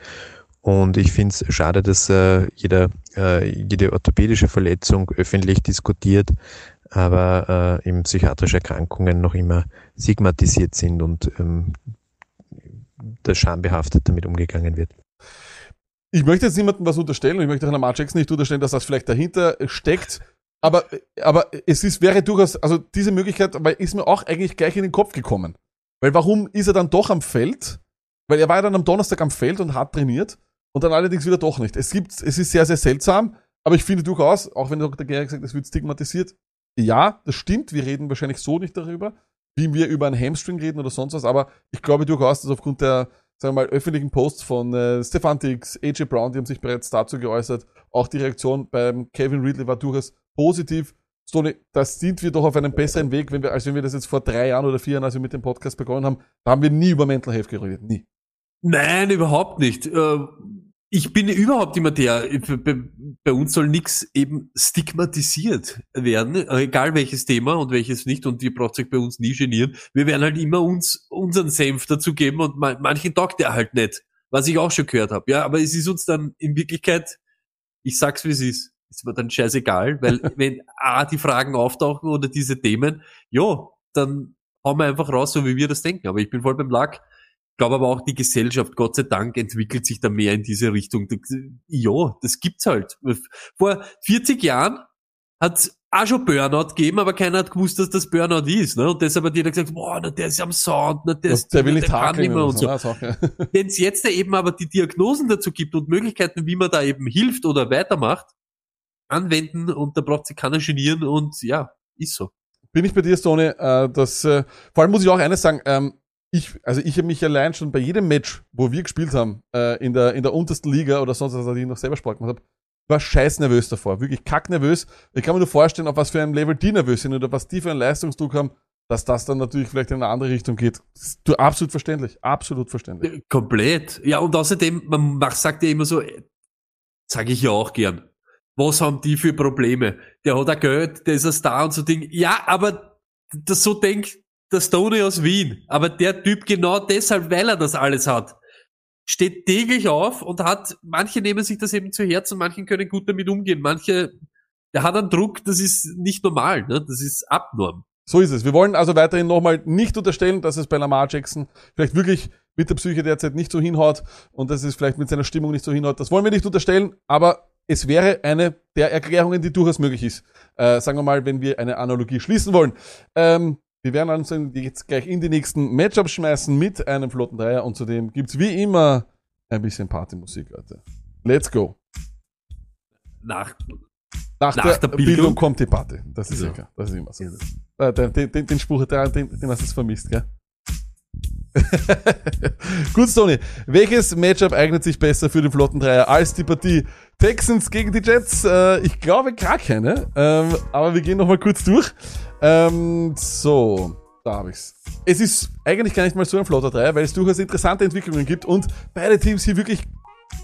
und ich finde es schade, dass äh, jeder, äh, jede orthopädische Verletzung öffentlich diskutiert, aber äh, eben psychiatrische Erkrankungen noch immer stigmatisiert sind und ähm, das schambehaftet damit umgegangen wird. Ich möchte jetzt niemandem was unterstellen und ich möchte auch Lamar Jackson nicht unterstellen, dass das vielleicht dahinter steckt. Aber, aber es ist, wäre durchaus, also diese Möglichkeit aber ist mir auch eigentlich gleich in den Kopf gekommen. Weil warum ist er dann doch am Feld? Weil er war ja dann am Donnerstag am Feld und hat trainiert und dann allerdings wieder doch nicht. Es gibt, es ist sehr, sehr seltsam, aber ich finde durchaus, auch wenn Dr. Gehrig sagt, es wird stigmatisiert, ja, das stimmt, wir reden wahrscheinlich so nicht darüber, wie wir über einen Hamstring reden oder sonst was, aber ich glaube durchaus, dass aufgrund der, sagen wir mal, öffentlichen Posts von äh, Stefantix, AJ Brown, die haben sich bereits dazu geäußert, auch die Reaktion beim Kevin Ridley war durchaus positiv. Stoney, das sind wir doch auf einem besseren Weg, wenn wir, als wenn wir das jetzt vor drei Jahren oder vier Jahren, als wir mit dem Podcast begonnen haben, da haben wir nie über Mental Health geredet. Nie. Nein, überhaupt nicht. Äh, Ich bin überhaupt immer der, bei, bei uns soll nichts eben stigmatisiert werden, egal welches Thema und welches nicht, und ihr braucht euch bei uns nie genieren. Wir werden halt immer uns unseren Senf dazu geben und man, manchen taugt der halt nicht, was ich auch schon gehört habe. Ja, aber es ist uns dann in Wirklichkeit, ich sag's wie es ist, ist mir dann scheißegal, weil wenn A, die Fragen auftauchen oder diese Themen, ja, dann hauen wir einfach raus, so wie wir das denken. Aber ich bin voll beim Lack. Ich glaube aber auch die Gesellschaft, Gott sei Dank, entwickelt sich da mehr in diese Richtung. Ja, das gibt's halt. Vor 40 Jahren hat's auch schon Burnout gegeben, aber keiner hat gewusst, dass das Burnout ist. Ne? Und deshalb hat jeder gesagt, boah, na, der ist am Sound, na, der, ist, der will nicht kann hakeln nicht mehr und so. so. Wenn es jetzt eben aber die Diagnosen dazu gibt und Möglichkeiten, wie man da eben hilft oder weitermacht, anwenden und da braucht sich keiner genieren und ja, ist so. bin ich bei dir, Stoney, äh, das, äh, vor allem muss ich auch eines sagen, ähm, ich, also ich habe mich allein schon bei jedem Match, wo wir gespielt haben, äh, in der, in der untersten Liga oder sonst was, als ich noch selber Sport gemacht habe, war scheiß nervös davor, wirklich kack nervös. Ich kann mir nur vorstellen, auf was für einem Level die nervös sind oder was die für einen Leistungsdruck haben, dass das dann natürlich vielleicht in eine andere Richtung geht. Du- absolut verständlich, absolut verständlich. Komplett. Ja, und außerdem, man macht, sagt ja immer so, sage ich ja auch gern. Was haben die für Probleme? Der hat ein Geld, der ist ein Star und so Ding. Ja, aber das so denkt der Stoney aus Wien. Aber der Typ genau deshalb, weil er das alles hat, steht täglich auf und hat, manche nehmen sich das eben zu Herzen, manche können gut damit umgehen, manche, der hat einen Druck, das ist nicht normal, ne? das ist abnorm. So ist es. Wir wollen also weiterhin nochmal nicht unterstellen, dass es bei Lamar Jackson vielleicht wirklich mit der Psyche derzeit nicht so hinhaut und dass es vielleicht mit seiner Stimmung nicht so hinhaut. Das wollen wir nicht unterstellen, aber es wäre eine der Erklärungen, die durchaus möglich ist. Äh, sagen wir mal, wenn wir eine Analogie schließen wollen. Ähm, wir werden uns jetzt gleich in die nächsten Matchups schmeißen mit einem flotten Dreier und zudem gibt's wie immer ein bisschen Partymusik, Leute. Let's go. Nach, Nach, Nach der, der Bildung. Bildung kommt die Party. Das ist Ja. sicher. Das ist immer so. Äh, Den, den, den, den Spruch, den, den, hast du vermisst, gell? Gut, Stoney. Welches Matchup eignet sich besser für den flotten Dreier als die Partie Texans gegen die Jets? Äh, ich glaube gar keine. Ähm, aber wir gehen noch mal kurz durch. Ähm, so, da habe ich's. Es ist eigentlich gar nicht mal so ein flotter Dreier, weil es durchaus interessante Entwicklungen gibt und beide Teams hier wirklich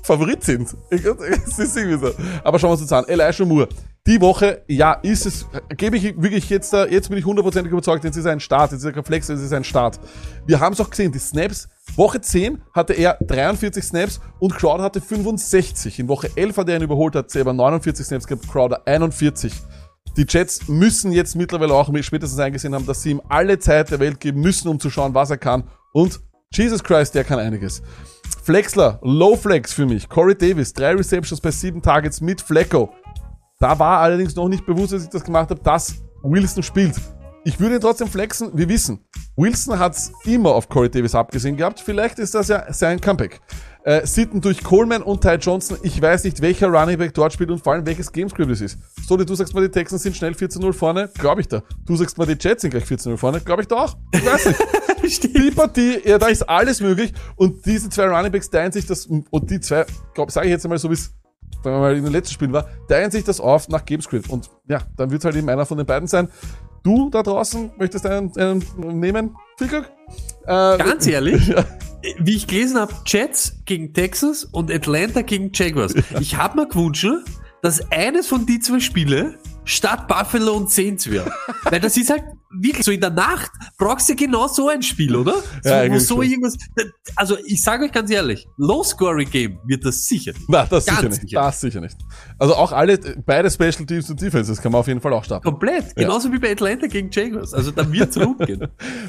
Favorit sind. Es ist irgendwie so. Aber schauen wir uns jetzt an. Elijah Moore. Die Woche, ja, ist es, gebe ich wirklich jetzt, da, jetzt bin ich hundertprozentig überzeugt, jetzt ist ein Start, jetzt ist kein Flex, jetzt ist ein Start. Wir haben es auch gesehen, die Snaps, Woche 10 hatte er 43 Snaps und Crowder hatte 65. In Woche 11 hat er ihn überholt, hat selber 49 Snaps gehabt, Crowder 41. Die Jets müssen jetzt mittlerweile auch spätestens eingesehen haben, dass sie ihm alle Zeit der Welt geben müssen, um zu schauen, was er kann. Und Jesus Christ, der kann einiges. Flexler, Low Flex für mich. Corey Davis, drei Receptions bei sieben Targets mit Flecko. Da war allerdings noch nicht bewusst, als ich das gemacht habe, dass Wilson spielt. Ich würde ihn trotzdem flexen. Wir wissen, Wilson hat's immer auf Corey Davis abgesehen gehabt. Vielleicht ist das ja sein Comeback. Äh, Sitten durch Coleman und Ty Johnson. Ich weiß nicht, welcher Running Back dort spielt und vor allem welches Gamescript es ist. Soli, du sagst mal, die Texans sind schnell 14-0 vorne. Glaube ich da. Du sagst mal, die Jets sind gleich 14-0 vorne. Glaube ich da auch. Ich weiß nicht. die Partie, ja, da ist alles möglich. Und diese zwei Running Backs teilen sich das, und die zwei, sage ich jetzt einmal so, wie es mal in den letzten Spielen war, teilen sich das auf nach Gamescript. Und ja, dann wird halt eben einer von den beiden sein. Du da draußen möchtest einen, einen nehmen? Viel Glück. Äh, Ganz ehrlich, Ja. Wie ich gelesen habe, Jets gegen Texas und Atlanta gegen Jaguars. Ich habe mir gewünscht, dass eines von die zwei Spiele statt Buffalo und Saints wäre. Weil das ist halt wirklich so in der Nacht brauchst du genau so ein Spiel, oder? So, Ja, wo so schon. irgendwas. Also ich sage euch ganz ehrlich, Low-Scoring-Game wird das sicher. nicht. Na, das Ganz sicher nicht. sicher. Das sicher nicht. Also auch alle, beide Special Teams und Defenses kann man auf jeden Fall auch starten. Komplett. Genauso wie bei Atlanta gegen Jaguars. Also da wird's rund gehen.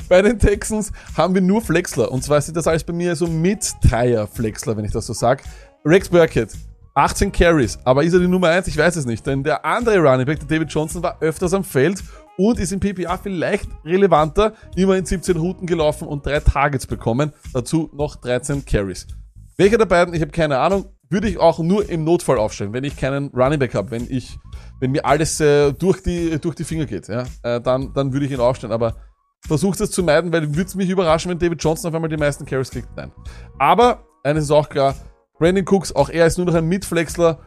Bei den Texans haben wir nur Flexler. Und zwar sieht das alles bei mir so mit Dreier Flexler, wenn ich das so sag. Rex Burkett, 18 Carries. Aber ist er die Nummer 1? Ich weiß es nicht. Denn der andere Running Back, der David Johnson, war öfters am Feld und ist im PPA vielleicht relevanter. Immerhin 17 Routen gelaufen und drei Targets bekommen. Dazu noch 13 Carries. Welcher der beiden? Ich habe keine Ahnung. Würde ich auch nur im Notfall aufstellen, wenn ich keinen Running Back habe, wenn ich, wenn mir alles äh, durch die durch die Finger geht, ja, äh, dann dann würde ich ihn aufstellen. Aber versucht es zu meiden, weil würde es mich überraschen, wenn David Johnson auf einmal die meisten Carries kriegt. Nein. Aber eines ist auch klar: Brandon Cooks, auch er ist nur noch ein Mitflexler.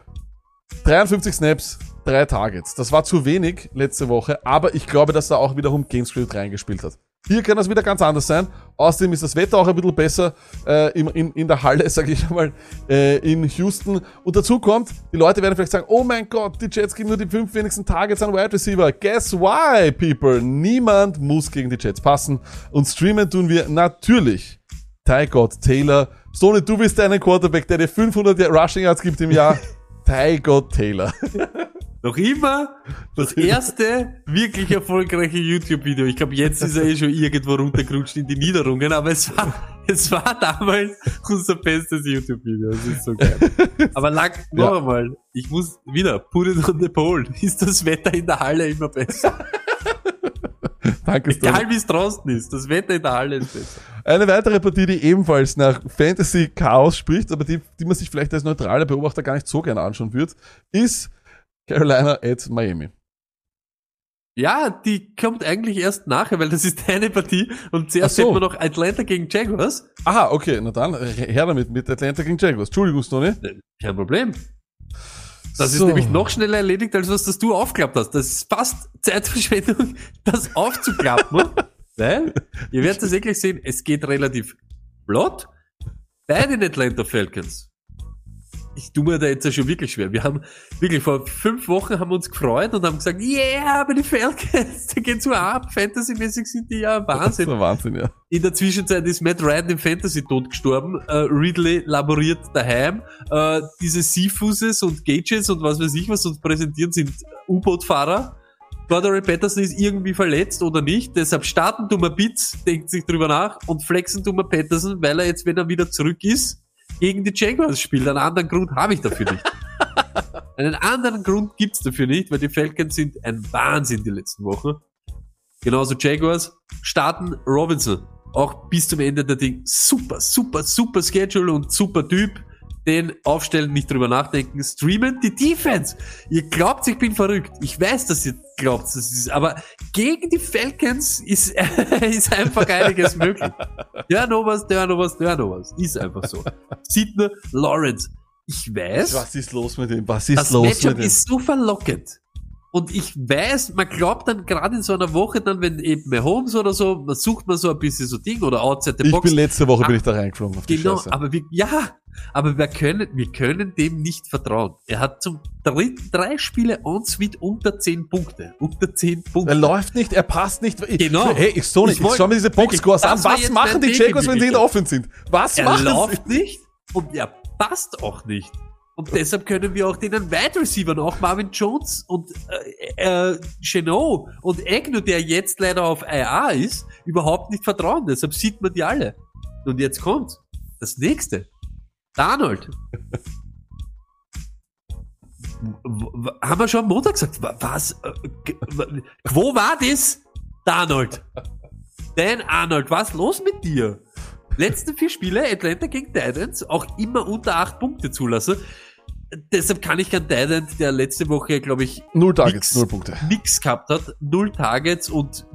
53 Snaps, drei Targets. Das war zu wenig letzte Woche, aber ich glaube, dass er auch wiederum Gamescript reingespielt hat. Hier kann das wieder ganz anders sein. Außerdem ist das Wetter auch ein bisschen besser äh, in, in, in der Halle, sage ich einmal, äh, in Houston. Und dazu kommt, die Leute werden vielleicht sagen, oh mein Gott, die Jets geben nur die fünf wenigsten Targets an Wide Receiver. Guess why, people? Niemand muss gegen die Jets passen. Und streamen tun wir natürlich Ty God Taylor. Sony, du bist einen Quarterback, der dir 500 Rushing Yards gibt im Jahr. Ty God Taylor. Noch immer das erste wirklich erfolgreiche YouTube-Video. Ich glaube, jetzt ist er eh schon irgendwo runtergerutscht in die Niederungen, aber es war, es war damals unser bestes YouTube-Video. Das ist so geil. Aber lang, noch Ja. einmal, ich muss wieder, put it on the pole. Ist das Wetter in der Halle immer besser? Danke. Egal wie es draußen ist, das Wetter in der Halle ist besser. Eine weitere Partie, die ebenfalls nach Fantasy Chaos spricht, aber die, die man sich vielleicht als neutraler Beobachter gar nicht so gerne anschauen wird, ist Carolina at Miami. Ja, die kommt eigentlich erst nachher, weil das ist deine Partie und zuerst so. wir noch Atlanta gegen Jaguars. Aha, okay, na dann, äh, her damit mit Atlanta gegen Jaguars. Entschuldigung, Stoney. Kein Problem. Das So. ist nämlich noch schneller erledigt, als was das du aufklappt hast. Das ist fast Zeitverschwendung, das aufzuklappen. weil, ihr werdet das gleich sehen, es geht relativ flott. Bei den Atlanta Falcons. Ich tue mir da jetzt ja schon wirklich schwer. Wir haben wirklich vor fünf Wochen haben wir uns gefreut und haben gesagt, yeah, aber die Falcons, da geht's so ab. Fantasymäßig sind die ja Das ist Wahnsinn. Wahnsinn, ja. In der Zwischenzeit ist Matt Ryan im Fantasy-Tod gestorben. Äh, Ridley laboriert daheim. Äh, diese Seafuses und Gages und was weiß ich was uns präsentieren sind U-Boot-Fahrer. Cordero Patterson ist irgendwie verletzt oder nicht. Deshalb starten tun wir Bits, denkt sich drüber nach und flexen tun wir Patterson, weil er jetzt, wenn er wieder zurück ist, gegen die Jaguars spielt. Einen anderen Grund habe ich dafür nicht. Einen anderen Grund gibt's dafür nicht, weil die Falcons sind ein Wahnsinn die letzten Wochen. Genauso Jaguars starten Robinson. Auch bis zum Ende der Ding. Super, super, super Schedule und super Typ. Den aufstellen, nicht drüber nachdenken, streamen. Die Defense. Ihr glaubt, ich bin verrückt. Ich weiß, dass ihr glaubt, das ist, aber gegen die Falcons ist, ist einfach einiges möglich. Turnovers, Turnovers, Turnovers. Ist einfach so. Sidney Lawrence. Ich weiß, Was ist los mit dem? Was ist das los Matchup mit dem? ist so verlockend. Und ich weiß, man glaubt dann gerade in so einer Woche dann, wenn eben Mahomes oder so, man sucht man so ein bisschen so Ding oder outside the Ich box. bin letzte Woche Ah, bin ich da reingeflogen auf die genau, Scheiße. aber wir, ja, Aber wir können, wir können dem nicht vertrauen. Er hat zum dritten drei Spiele en suite unter 10 Punkte. Unter 10 Punkte. Er läuft nicht, er passt nicht. Ich- Genau. Hey, ich, so nicht. Ich ich schau mir diese Boxscores an. Was machen die Jaguars, wenn sie in Offense sind? Was er machen läuft nicht und er passt auch nicht. Und deshalb können wir auch den Wide Receiver auch Marvin Jones und äh, äh, und Agnew, der jetzt leider auf IA ist, überhaupt nicht vertrauen. Deshalb sieht man die alle. Und jetzt kommt das nächste. W- Haben wir schon am Montag gesagt? Wa- Was? Äh, Wo war das? Donald. Dan Arnold, was los mit dir? Letzte vier Spiele, Atlanta gegen Titans, auch immer unter acht Punkte zulassen. Deshalb kann ich kein Titan, der letzte Woche, glaube ich, Null Targets, Nix. null Punkte. nix gehabt hat, null Targets und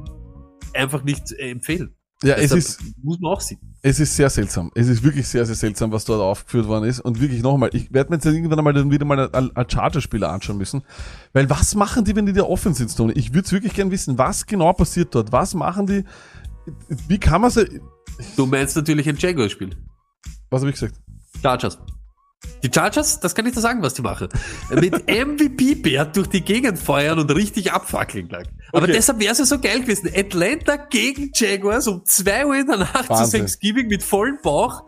einfach nicht äh, empfehlen. Ja, es Deshalb ist, muss man auch sehen. Es ist sehr seltsam. Es ist wirklich sehr, sehr seltsam, was dort aufgeführt worden ist. Und wirklich nochmal, ich werde mir jetzt irgendwann einmal dann wieder mal als Charter-Spieler anschauen müssen. Weil was machen die, wenn die der Offense sind, Tony? Ich würde wirklich gern wissen, was genau passiert dort? Was machen die? Wie kann man sie, Du meinst natürlich ein Jaguars-Spiel. was habe ich gesagt? Chargers. Die Chargers, das kann ich dir sagen, was die machen. Mit MVP-Bär durch die Gegend feuern und richtig abfackeln gleich. Aber Okay. deshalb wäre es ja so geil gewesen. Atlanta gegen Jaguars um zwei Uhr in der Nacht zu Wahnsinn. Thanksgiving mit vollem Bauch.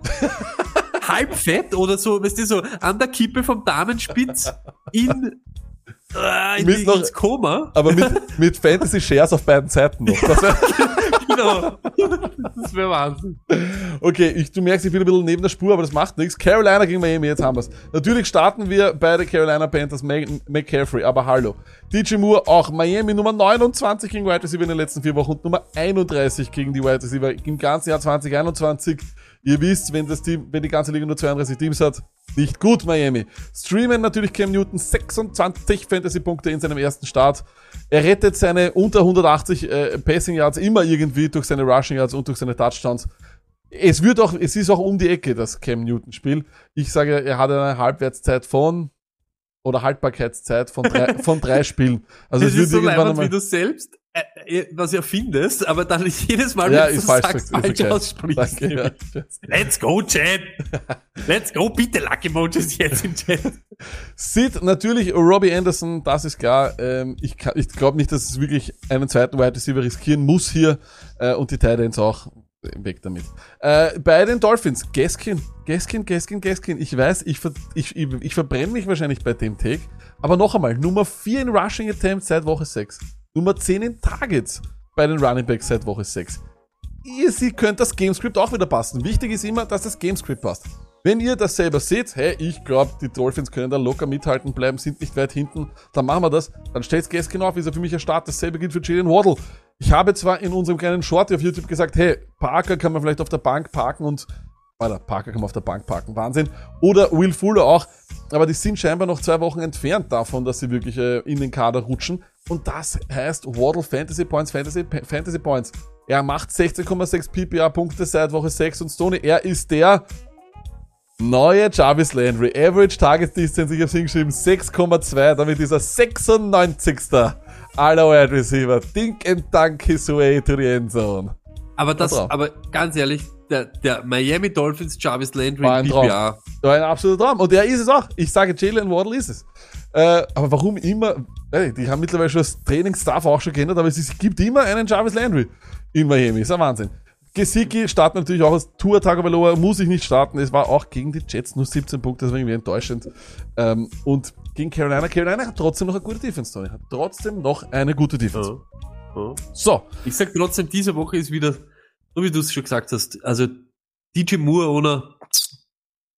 halb fett oder so, weißt du, so an der Kippe vom Damenspitz in, äh, in Mit die, noch- ins Koma. Aber mit, mit Fantasy Shares auf beiden Seiten noch. Das wär, Genau. Das wäre Wahnsinn. okay, ich, du merkst, ich bin ein bisschen neben der Spur, aber das macht nichts. Carolina gegen Miami, jetzt haben wir's. Natürlich starten wir bei der Carolina Panthers, McCaffrey, aber hallo. DJ Moore auch Miami Nummer 29 gegen Wide Receiver in den letzten vier Wochen und Nummer 31 gegen die Wide Receiver im ganzen Jahr 2021. Ihr wisst, wenn das Team, wenn die ganze Liga nur 32 Teams hat, nicht gut Miami. Streamen natürlich Cam Newton 26 Fantasy-Punkte in seinem ersten Start. Er rettet seine unter 180 äh, Passing Yards immer irgendwie durch seine Rushing Yards und durch seine Touchdowns. Es wird auch, es ist auch um die Ecke, das Cam Newton Spiel. Ich sage, er hat eine Halbwertszeit von, oder Haltbarkeitszeit von drei, von drei Spielen. Also das es wird ist so irgendwann leibend, wie einmal, du selbst äh, äh, was erfindest, aber dann jedes Mal, ja, wenn du falsch, sagst, falsch okay. aussprichst. Danke, ja. Let's go, Chat! Let's go, bitte Lucky Emojis jetzt im Chat. Sid, natürlich Robbie Anderson, das ist klar. Ähm, ich kann- ich glaube nicht, dass es wirklich einen zweiten Wide Receiver riskieren muss hier äh, und die Titans auch. Weg damit. Äh, bei den Dolphins, Gaskin, Gaskin, Gaskin, Gaskin. Ich weiß, ich, ver ich, ich, ich verbrenne mich wahrscheinlich bei dem Take. Aber noch einmal, Nummer 4 in Rushing Attempts seit Woche 6. Nummer 10 in Targets bei den Running Backs seit Woche 6. Ihr sie könnt das Gamescript auch wieder passen. Wichtig ist immer, dass das Gamescript passt. Wenn ihr das selber seht, hey, ich glaube, die Dolphins können da locker mithalten bleiben, sind nicht weit hinten, dann machen wir das. Dann stellt Gaskin auf, ist er für mich ein Start. Dasselbe gilt für Jalen Waddle. Ich habe zwar in unserem kleinen Short auf YouTube gesagt, hey, Parker kann man vielleicht auf der Bank parken und Alter, Parker kann man auf der Bank parken, Wahnsinn. Oder Will Fuller auch, aber die sind scheinbar noch zwei Wochen entfernt davon, dass sie wirklich äh, in den Kader rutschen. Und das heißt Waddle Fantasy Points, Fantasy, Fantasy Points. Er macht 16,6 PPA-Punkte seit Woche 6 und Stoney, er ist der neue Jarvis Landry. Average Target Distance, ich hab's hingeschrieben, 6,2. Damit ist er 96. aller Wide Receiver. Dink and dunk his way to the end zone. Aber das, aber ganz ehrlich, der, der Miami Dolphins Jarvis Landry War ein Traum. PPR. War ein absoluter Traum. Und er ist es auch. Ich sage, Jalen Waddle ist es. Äh, aber warum immer? Ey, die haben mittlerweile schon das Trainingsstaff auch schon geändert, aber es, ist, es gibt immer einen Jarvis Landry in Miami. Ist ein Wahnsinn. Gesicki startet natürlich auch als Tour Tagovailoa, muss ich nicht starten. Es war auch gegen die Jets nur 17 Punkte, das war irgendwie enttäuschend. Ähm, und gegen Carolina, Carolina hat trotzdem noch eine gute Defense, Tony. Hat trotzdem noch eine gute Defense. So, Ich sag trotzdem, diese Woche ist wieder, so wie du es schon gesagt hast, also DJ Moore ohne,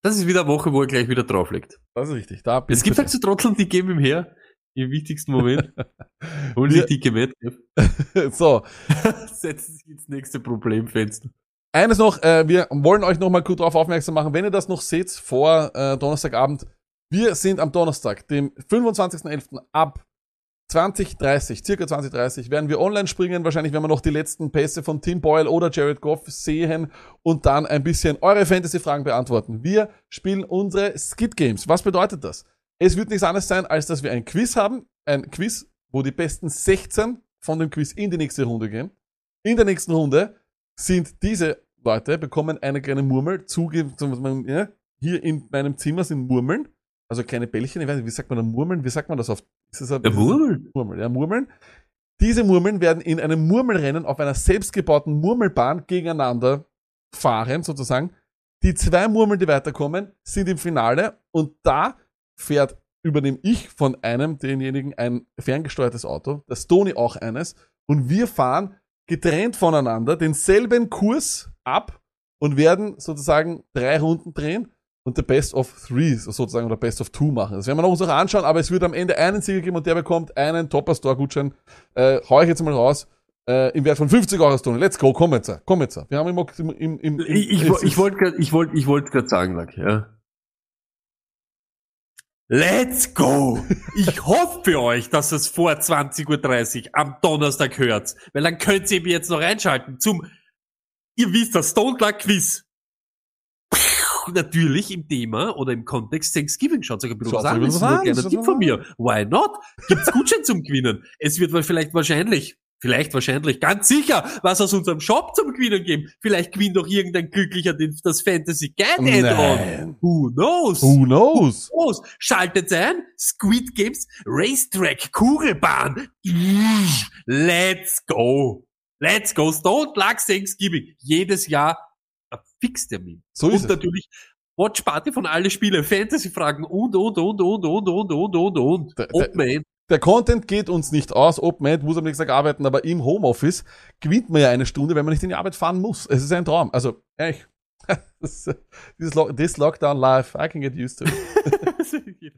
das ist wieder eine Woche, wo er gleich wieder drauflegt. das ist richtig. Da bin Es gibt halt so Trotteln, die geben ihm her, im wichtigsten Moment, holen sich dicke Wettkampf, dich. So, setzen sich ins nächste Problemfenster. Eines noch, äh, wir wollen euch noch mal kurz darauf aufmerksam machen, wenn ihr das noch seht vor äh, Donnerstagabend. Wir sind am Donnerstag, dem 25.11. ab 2030, circa 2030, werden wir online springen. Wahrscheinlich werden wir noch die letzten Pässe von Tim Boyle oder Jared Goff sehen und dann ein bisschen eure Fantasy-Fragen beantworten. Wir spielen unsere Skid Games. Was bedeutet das? Es wird nichts anderes sein, als dass wir ein Quiz haben. Ein Quiz, wo die besten 16 von dem Quiz in die nächste Runde gehen. In der nächsten Runde sind diese Leute, bekommen eine kleine Murmel zuge, ja, hier in meinem Zimmer sind Murmeln, also kleine Bällchen, ich weiß nicht, wie sagt man da Murmeln? Wie sagt man das auf? Ist das ein, Der Murmel. Murmel, ja, Murmeln. Diese Murmeln werden in einem Murmelrennen auf einer selbstgebauten Murmelbahn gegeneinander fahren, sozusagen. Die zwei Murmeln, die weiterkommen, sind im Finale und da fährt, übernehme ich von einem denjenigen ein ferngesteuertes Auto, das Tony auch eines und wir fahren getrennt voneinander denselben Kurs ab und werden sozusagen drei Runden drehen und der Best of Three sozusagen oder Best of Two machen. Das werden wir uns noch anschauen, aber es wird am Ende einen Sieger geben und der bekommt einen Topper Store Gutschein. Äh, hau ich jetzt mal raus. Äh, Im Wert von 50 Euro Tony. Let's go, komm jetzt, komm jetzt. Wir haben im, im, im, im Ich, ich, wo- ich wollte grad- ich wollte ich wollte gerade sagen, Lack, ja. Let's go! Ich hoffe für euch, dass es vor 20.30 Uhr am Donnerstag hört, weil dann könnt ihr eben jetzt noch einschalten zum, ihr wisst das, Stone Luck Quiz. Natürlich im Thema oder im Kontext Thanksgiving. Schaut euch ein bisschen Schaut was an. Das ist nur ein kleiner Tipp von mir. Why not? Gibt's Gutschein zum Gewinnen? Es wird vielleicht wahrscheinlich, vielleicht wahrscheinlich, ganz sicher, was aus unserem Shop zum Gewinnen geben. Vielleicht gewinnt doch irgendein Glücklicher das Fantasy Guide Add-on. Who knows? Who knows? Los, schaltet ein, Squid Games, Racetrack, Kugelbahn. Let's go. Let's go. Stone Luck Thanksgiving. Jedes Jahr ein Fixtermin. So ist und es. natürlich Watch Party von alle Spiele, Fantasy-Fragen und, und, und, und, und, und, und, und, und. Der- der- Open End. Der Content geht uns nicht aus. Open End muss am nächsten Tag arbeiten, aber im Homeoffice gewinnt man ja eine Stunde, wenn man nicht in die Arbeit fahren muss. Es ist ein Traum. Also. Das, this, this Lockdown Life, I can get used to it.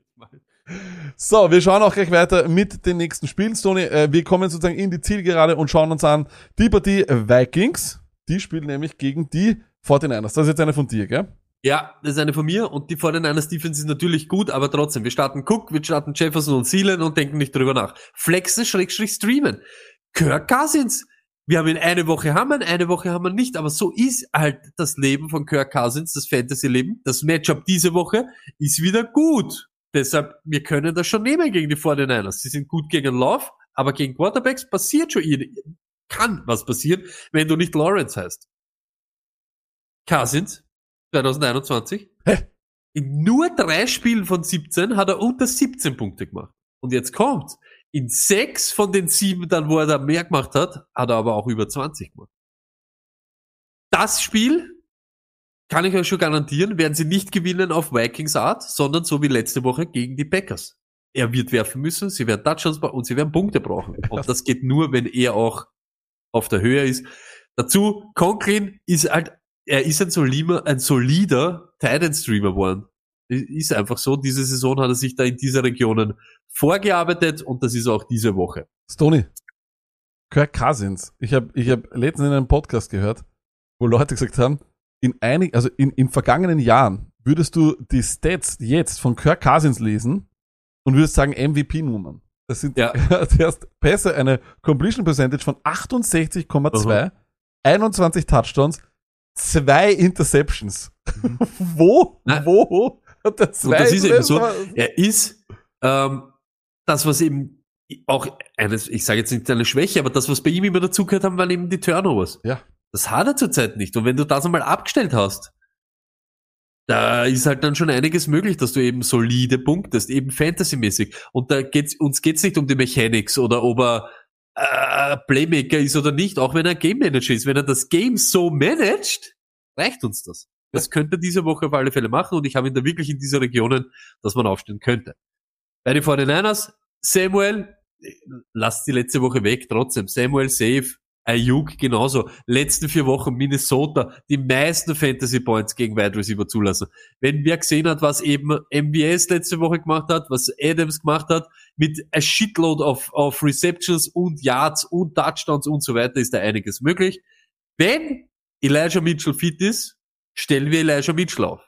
So, wir schauen auch gleich weiter mit den nächsten Spielen, Tony. Äh, wir kommen sozusagen in die Zielgerade und schauen uns an die Partie Vikings. Die spielen nämlich gegen die 49ers. Das ist jetzt eine von dir, gell? Ja, das ist eine von mir und die 49ers Defense ist natürlich gut, aber trotzdem, wir starten Cook, wir starten Jefferson und Thielen und denken nicht drüber nach. Flexen, Schrägstrich, streamen. Kirk Cousins. Wir haben ihn eine Woche haben wir eine Woche haben wir nicht, aber so ist halt das Leben von Kirk Cousins, das Fantasy-Leben. Das Matchup diese Woche ist wieder gut. Deshalb, wir können das schon nehmen gegen die 49ers. Sie sind gut gegen Love, aber gegen Quarterbacks passiert schon, kann was passieren, wenn du nicht Lawrence heißt. Cousins, 2021. Hä? In nur drei Spielen von 17 hat er unter 17 Punkte gemacht. Und jetzt kommt's. In sechs von den sieben, dann wo er da mehr gemacht hat, hat er aber auch über 20 gemacht. Das Spiel, kann ich euch schon garantieren, werden sie nicht gewinnen auf Vikings Art, sondern so wie letzte Woche gegen die Packers. Er wird werfen müssen, sie werden Touchdowns brauchen und sie werden Punkte brauchen. Und das geht nur, wenn er auch auf der Höhe ist. Dazu, Conklin ist halt, er ist ein solider, ein solider Titan-Streamer geworden. Ist einfach so. Diese Saison hat er sich da in diese Regionen vorgearbeitet und das ist auch diese Woche. Stoney. Kirk Cousins. Ich habe ich hab letztens in einem Podcast gehört, wo Leute gesagt haben, in einig, also in, in vergangenen Jahren würdest du die Stats jetzt von Kirk Cousins lesen und würdest sagen MVP-Nummern. Das sind, Ja. hast Pässe, eine Completion Percentage von 68,2, 21 Touchdowns, zwei Interceptions. wo? Na, wo? Hat er zwei Und das ist eben so. Er ist ähm, das, was eben auch eines, ich sage jetzt nicht eine Schwäche, aber das, was bei ihm immer dazugehört haben, waren eben die Turnovers. Ja. Das hat er zurzeit nicht. Und wenn du das einmal abgestellt hast, da ist halt dann schon einiges möglich, dass du eben solide punktest, eben fantasymäßig. Und da geht's, uns geht's nicht um die Mechanics oder ob er äh, Playmaker ist oder nicht, auch wenn er Game Manager ist. Wenn er das Game so managt, reicht uns das. Das könnte er diese Woche auf alle Fälle machen und ich habe ihn da wirklich in diese Regionen, dass man aufstehen könnte. Bei den 49ers, Samuel, lasst die letzte Woche weg, trotzdem. Samuel safe, Ayuk genauso. Letzten vier Wochen Minnesota, die meisten Fantasy Points gegen Wide Receiver zulassen. Wenn wer gesehen hat, was eben MBS letzte Woche gemacht hat, was Adams gemacht hat, mit a shitload of, of Receptions und Yards und Touchdowns und so weiter, ist da einiges möglich. Wenn Elijah Mitchell fit ist, stellen wir Elijah Mitchell auf.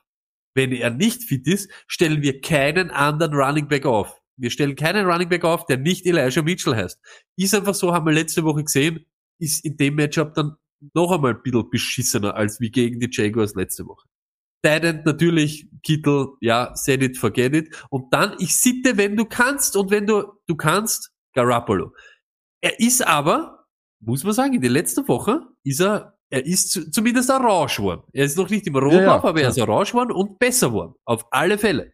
Wenn er nicht fit ist, stellen wir keinen anderen Running Back auf. Wir stellen keinen Running Back auf, der nicht Elijah Mitchell heißt. Ist einfach so, haben wir letzte Woche gesehen, ist in dem Matchup dann noch einmal ein bisschen beschissener als wie gegen die Jaguars letzte Woche. Titan natürlich, Kittel, ja, set it, forget it. Und dann, ich sitte, wenn du kannst und wenn du, du kannst, Garoppolo. Er ist aber, muss man sagen, in den letzten Wochen ist er, er ist zu- zumindest orange geworden. Er ist noch nicht im Rotlauf, Ja, ja, aber er ist orange geworden und besser geworden. Auf alle Fälle.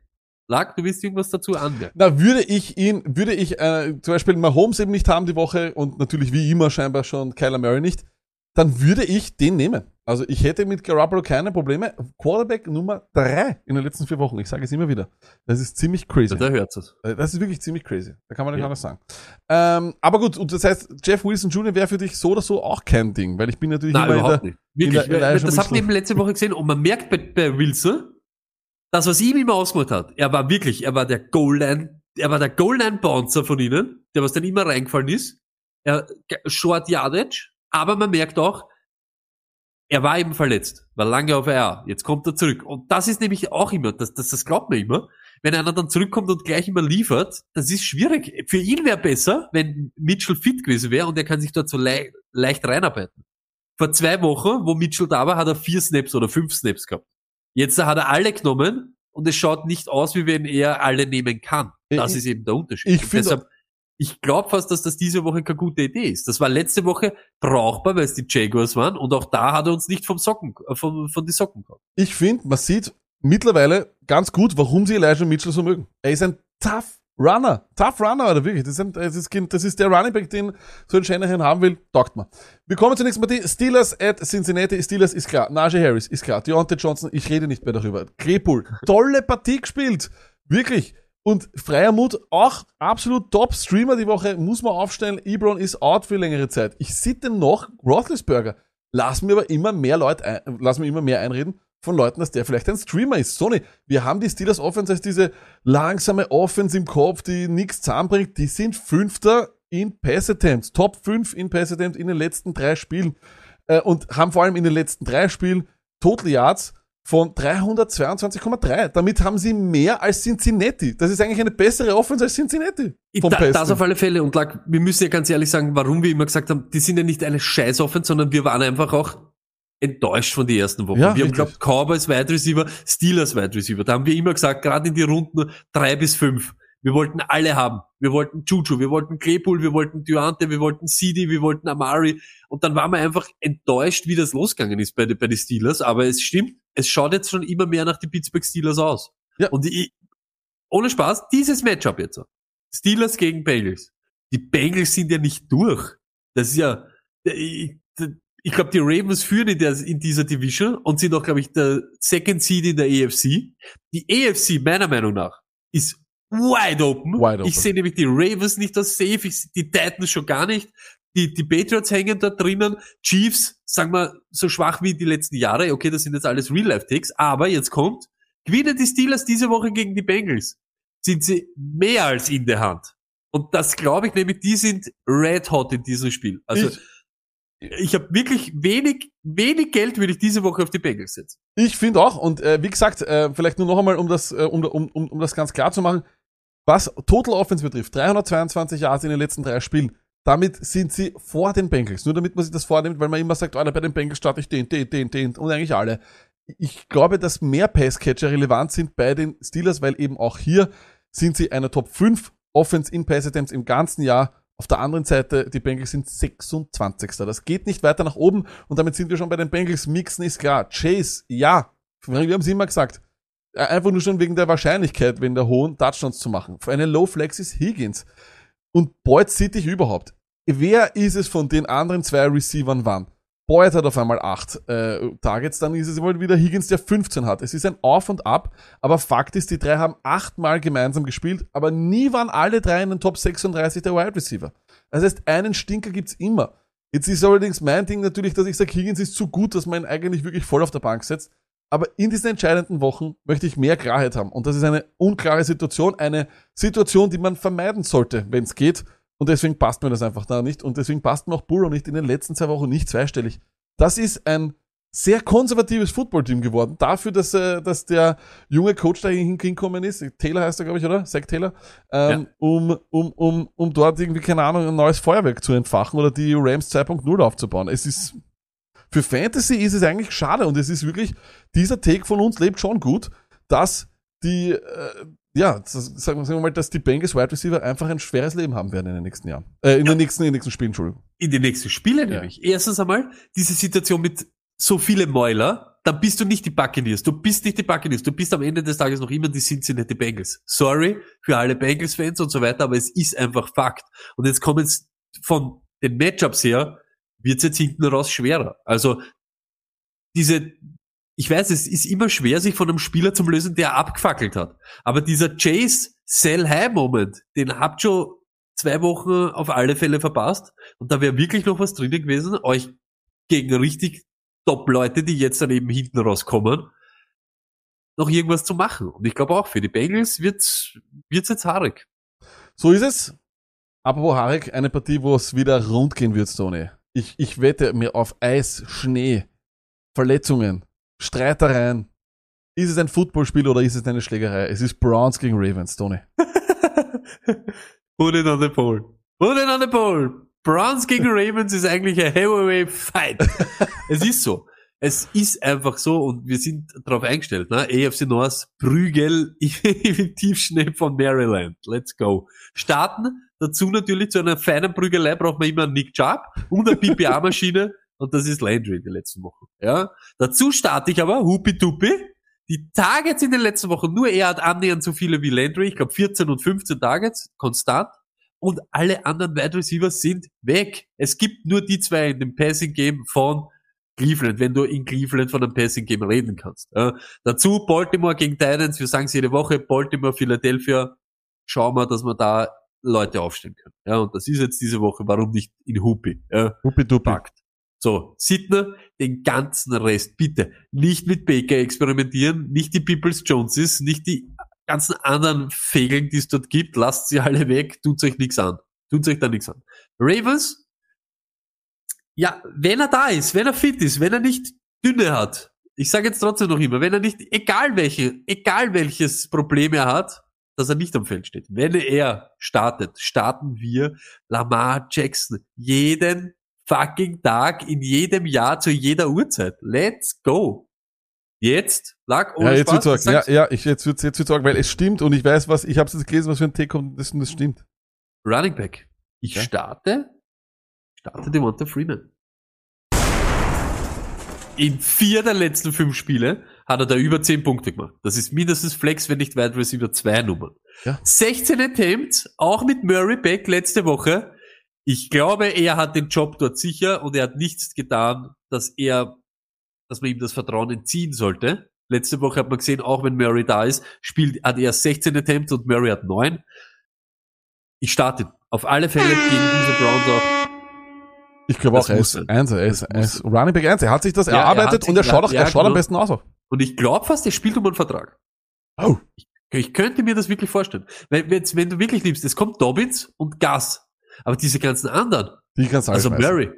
Lack, du willst irgendwas dazu anmerken? Na, würde ich ihn, würde ich äh, zum Beispiel Mahomes eben nicht haben die Woche und natürlich wie immer scheinbar schon Kyler Murray nicht, dann würde ich den nehmen. Also ich hätte mit Garoppolo keine Probleme. Quarterback Nummer drei in den letzten vier Wochen. Ich sage es immer wieder. Das ist ziemlich crazy. Da hört es. Das ist wirklich ziemlich crazy. Da kann man nicht Ja. anders sagen. Ähm, aber gut, und das heißt, Jeff Wilson Jr. wäre für dich so oder so auch kein Ding, weil ich bin natürlich Nein, immer in überhaupt der, nicht. Wirklich. in der Elijah das habt ihr eben letzte Woche gesehen und man merkt bei, bei Wilson, das, was ihm immer ausgemacht hat, er war wirklich, er war der Goal-Line, er war der Goal-Line-Bouncer von ihnen, der was dann immer reingefallen ist. Er, Short Yardage, aber man merkt auch, er war eben verletzt, war lange auf IR. Jetzt kommt er zurück. Und das ist nämlich auch immer, das, das, das glaubt man immer. Wenn einer dann zurückkommt und gleich immer liefert, das ist schwierig. Für ihn wäre besser, wenn Mitchell fit gewesen wäre und er kann sich dort so lei leicht reinarbeiten. Vor zwei Wochen, wo Mitchell da war, hat er vier Snaps oder fünf Snaps gehabt. Jetzt hat er alle genommen und es schaut nicht aus, wie wenn er alle nehmen kann. Das Ich- ist eben der Unterschied. ich finde- ich glaube fast, dass das diese Woche keine gute Idee ist. Das war letzte Woche brauchbar, weil es die Jaguars waren und auch da hat er uns nicht vom Socken, äh, von, von die Socken gehabt. ich finde, man sieht mittlerweile ganz gut, warum sie Elijah Mitchell so mögen. Er ist ein tough Runner. Tough Runner, oder wirklich. Das ist, ein, das ist, das ist der Running Back, den so ein Shanahan haben will. Taugt man. Wir kommen zur nächsten Partie. Steelers at Cincinnati. Steelers ist klar. Najee Harris ist klar. Deontay Johnson, ich rede nicht mehr darüber. Krepul, tolle Partie gespielt. Wirklich. Und freier Mut, auch absolut Top-Streamer die Woche, muss man aufstellen. Ebron ist out für längere Zeit. Ich sitte noch Roethlisberger. Lass mir aber immer mehr Leute, ein, lass mir immer mehr einreden von Leuten, dass der vielleicht ein Streamer ist. Sony, wir haben die Steelers Offense als diese langsame Offense im Kopf, die nichts zusammenbringt. Die sind Fünfter in Pass Attempts, Top 5 in Pass Attempts in den letzten drei Spielen äh, und haben vor allem in den letzten drei Spielen Total Yards von 322,3. Damit haben sie mehr als Cincinnati. Das ist eigentlich eine bessere Offense als Cincinnati. Vom Da, das auf alle Fälle. Und Lack, wir müssen ja ganz ehrlich sagen, warum wir immer gesagt haben, die sind ja nicht eine Scheiß-Offense, sondern wir waren einfach auch enttäuscht von den ersten Wochen. Ja, wir haben richtig. glaubt, Cowboys Wide Receiver, Steelers Wide Receiver. Da haben wir immer gesagt, gerade in die Runden drei bis fünf. Wir wollten alle haben. Wir wollten Juju, wir wollten Claypool, wir wollten Duante, wir wollten CD, wir wollten Amari. Und dann waren wir einfach enttäuscht, wie das losgegangen ist bei, den- bei den Steelers. Aber es stimmt, es schaut jetzt schon immer mehr nach den Pittsburgh Steelers aus. Ja. Und ich, ohne Spaß, dieses Matchup jetzt. Steelers gegen Bengals. Die Bengals sind ja nicht durch. Das ist ja, ich, glaube, die Ravens führen in, der, in dieser Division und sind auch, glaube ich, der Second Seed in der AFC. Die AFC, meiner Meinung nach, ist wide open. Wide open. Ich sehe nämlich die Ravens nicht als safe, ich, die Titans schon gar nicht. Die, die Patriots hängen da drinnen. Chiefs, sagen wir, so schwach wie die letzten Jahre. Okay, das sind jetzt alles Real-Life-Takes. Aber jetzt kommt, gewinnen die Steelers diese Woche gegen die Bengals. Sind sie mehr als in der Hand. Und das glaube ich nämlich, die sind red hot in diesem Spiel. Also, Ich- ich habe wirklich wenig, wenig Geld würde ich diese Woche auf die Bengals setzen. Ich finde auch, und äh, wie gesagt, äh, vielleicht nur noch einmal, um das, äh, um, um, um, das ganz klar zu machen, was Total Offense betrifft, 322 Yards in den letzten drei Spielen, damit sind sie vor den Bengals. Nur damit man sich das vornimmt, weil man immer sagt, oh, bei den Bengals starte ich den, den, den, den und eigentlich alle. Ich glaube, dass mehr Passcatcher relevant sind bei den Steelers, weil eben auch hier sind sie eine Top 5 Offense in Pass Attempts im ganzen Jahr. Auf der anderen Seite, die Bengals sind 26. Das geht nicht weiter nach oben und damit sind wir schon bei den Bengals. Mixen ist klar. Chase, ja. Wir haben es immer gesagt. Äh, Einfach nur schon wegen der Wahrscheinlichkeit, wegen der hohen Touchdowns zu machen. Für eine Low Flex ist Higgins. Und Boyd sieht dich überhaupt. Wer ist es von den anderen zwei Receivern wann? Boyd hat auf einmal acht äh, Targets, dann ist es wohl wieder Higgins, der 15 hat. Es ist ein Auf und Ab, aber Fakt ist, die drei haben achtmal gemeinsam gespielt, aber nie waren alle drei in den Top 36 der Wide Receiver. Das heißt, einen Stinker gibt's immer. Jetzt ist allerdings mein Ding natürlich, dass ich sage, Higgins ist zu gut, dass man ihn eigentlich wirklich voll auf der Bank setzt. Aber in diesen entscheidenden Wochen möchte ich mehr Klarheit haben. Und das ist eine unklare Situation, eine Situation, die man vermeiden sollte, wenn es geht. Und deswegen passt mir das einfach da nicht. Und deswegen passt mir auch Burrow nicht in den letzten zwei Wochen nicht zweistellig. Das ist ein sehr konservatives Footballteam geworden. Dafür, dass, äh, dass der junge Coach da hin- hingekommen ist, Taylor heißt er, glaube ich, oder? Zach Taylor, ähm, um, um, um, um dort irgendwie, keine Ahnung, ein neues Feuerwerk zu entfachen oder die Rams 2.0 aufzubauen. Es ist, für Fantasy ist es eigentlich schade und es ist wirklich, dieser Take von uns lebt schon gut, dass die, äh, ja, sagen, wir, mal, dass die Bengals Wide Receiver einfach ein schweres Leben haben werden in den nächsten Jahren. Äh, in den nächsten, in den nächsten Spielen, Entschuldigung. in den nächsten Spielen nämlich. Erstens einmal diese Situation mit so viele Mäuler, dann bist du nicht die Buccaneers. Du bist nicht die Buccaneers. Du bist am Ende des Tages noch immer die Cincinnati Bengals. Sorry für alle Bengals-Fans und so weiter, aber es ist einfach Fakt. Und jetzt kommen es von den Matchups her, wird es jetzt hinten raus schwerer. Also diese, ich weiß, es ist immer schwer, sich von einem Spieler zu lösen, der abgefackelt hat. Aber dieser Chase Sell High Moment, den habt schon zwei Wochen auf alle Fälle verpasst. Und da wäre wirklich noch was drinnen gewesen, euch gegen richtig Top-Leute, die jetzt dann eben hinten rauskommen, noch irgendwas zu machen. Und ich glaube auch, für die Bengals wird's, wird's jetzt haarig. So ist es. Apropos Harek, eine Partie, wo es wieder rund gehen wird, Tony. Ich, ich wette mir auf Eis, Schnee, Verletzungen, Streitereien. Ist es ein Footballspiel oder ist es eine Schlägerei? Es ist Browns gegen Ravens, Tony. Put it on the pole. Put it on the pole. Browns gegen Ravens ist eigentlich ein heavyweight fight. es ist so. Es ist einfach so und wir sind darauf eingestellt, ne? AFC North, Prügel im Tiefschnee von Maryland. Let's go. Starten dazu natürlich zu einer feinen Prügelei braucht man immer einen Nick Chubb und eine PPA-Maschine und das ist Landry in den letzten Wochen. Ja? Dazu starte ich aber Hupi Tupi. Die Targets in den letzten Wochen, nur er hat annähernd so viele wie Landry, ich glaube 14 und 15 Targets, konstant. Und alle anderen Wide Receivers sind weg. Es gibt nur die zwei in dem Passing Game von Cleveland, wenn du in Cleveland von einem Passing Game reden kannst. Ja. Dazu Baltimore gegen Titans, wir sagen es jede Woche, Baltimore, Philadelphia, schauen wir, dass wir da Leute aufstellen können. Ja, und das ist jetzt diese Woche, warum nicht in Hupi? Ja, Hupi Dupi. packt. So, Sidner, den ganzen Rest, bitte. Nicht mit Baker experimentieren, nicht die Peoples Joneses, nicht die ganzen anderen Fegeln, die es dort gibt, lasst sie alle weg, tut euch nichts an. Tut euch da nichts an. Ravens, ja, wenn er da ist, wenn er fit ist, wenn er nicht dünne hat, ich sage jetzt trotzdem noch immer, wenn er nicht, egal welche, egal welches Problem er hat, dass er nicht am Feld steht. Wenn er startet, starten wir Lamar Jackson jeden fucking Tag, in jedem Jahr, zu jeder Uhrzeit. Let's go. Jetzt, lag ohne Ja, jetzt Spaß, wird's arg. Ja, ja, ich, jetzt wird's, jetzt wird's arg, weil es stimmt und ich weiß was, ich habe jetzt gelesen, was für ein Take kommt, das, das stimmt. Running Back. Ich Ja. starte, starte Devonta Freeman. In vier der letzten fünf Spiele hat er da über zehn Punkte gemacht. Das ist mindestens Flex, wenn nicht Wide Receiver zwei Nummern. Ja. 16 Attempts, auch mit Murray Beck letzte Woche. Ich glaube, er hat den Job dort sicher und er hat nichts getan, dass er, dass man ihm das Vertrauen entziehen sollte. Letzte Woche hat man gesehen, auch wenn Murray da ist, spielt, hat er 16 Attempts und Murray hat neun. Ich starte auf alle Fälle gegen diese Browns auch. Ich glaube auch, er ist eins, er ist, er ist Running Back 1, er hat sich das Ja, er erarbeitet hat sich und er schaut, auch, ja, er schaut am genau. besten aus. Und ich glaube fast, er spielt um einen Vertrag. Oh. Ich könnte mir das wirklich vorstellen. Wenn, wenn du wirklich liebst, es kommt Dobbins und Gas. Aber diese ganzen anderen, Die kannst du also. Murray,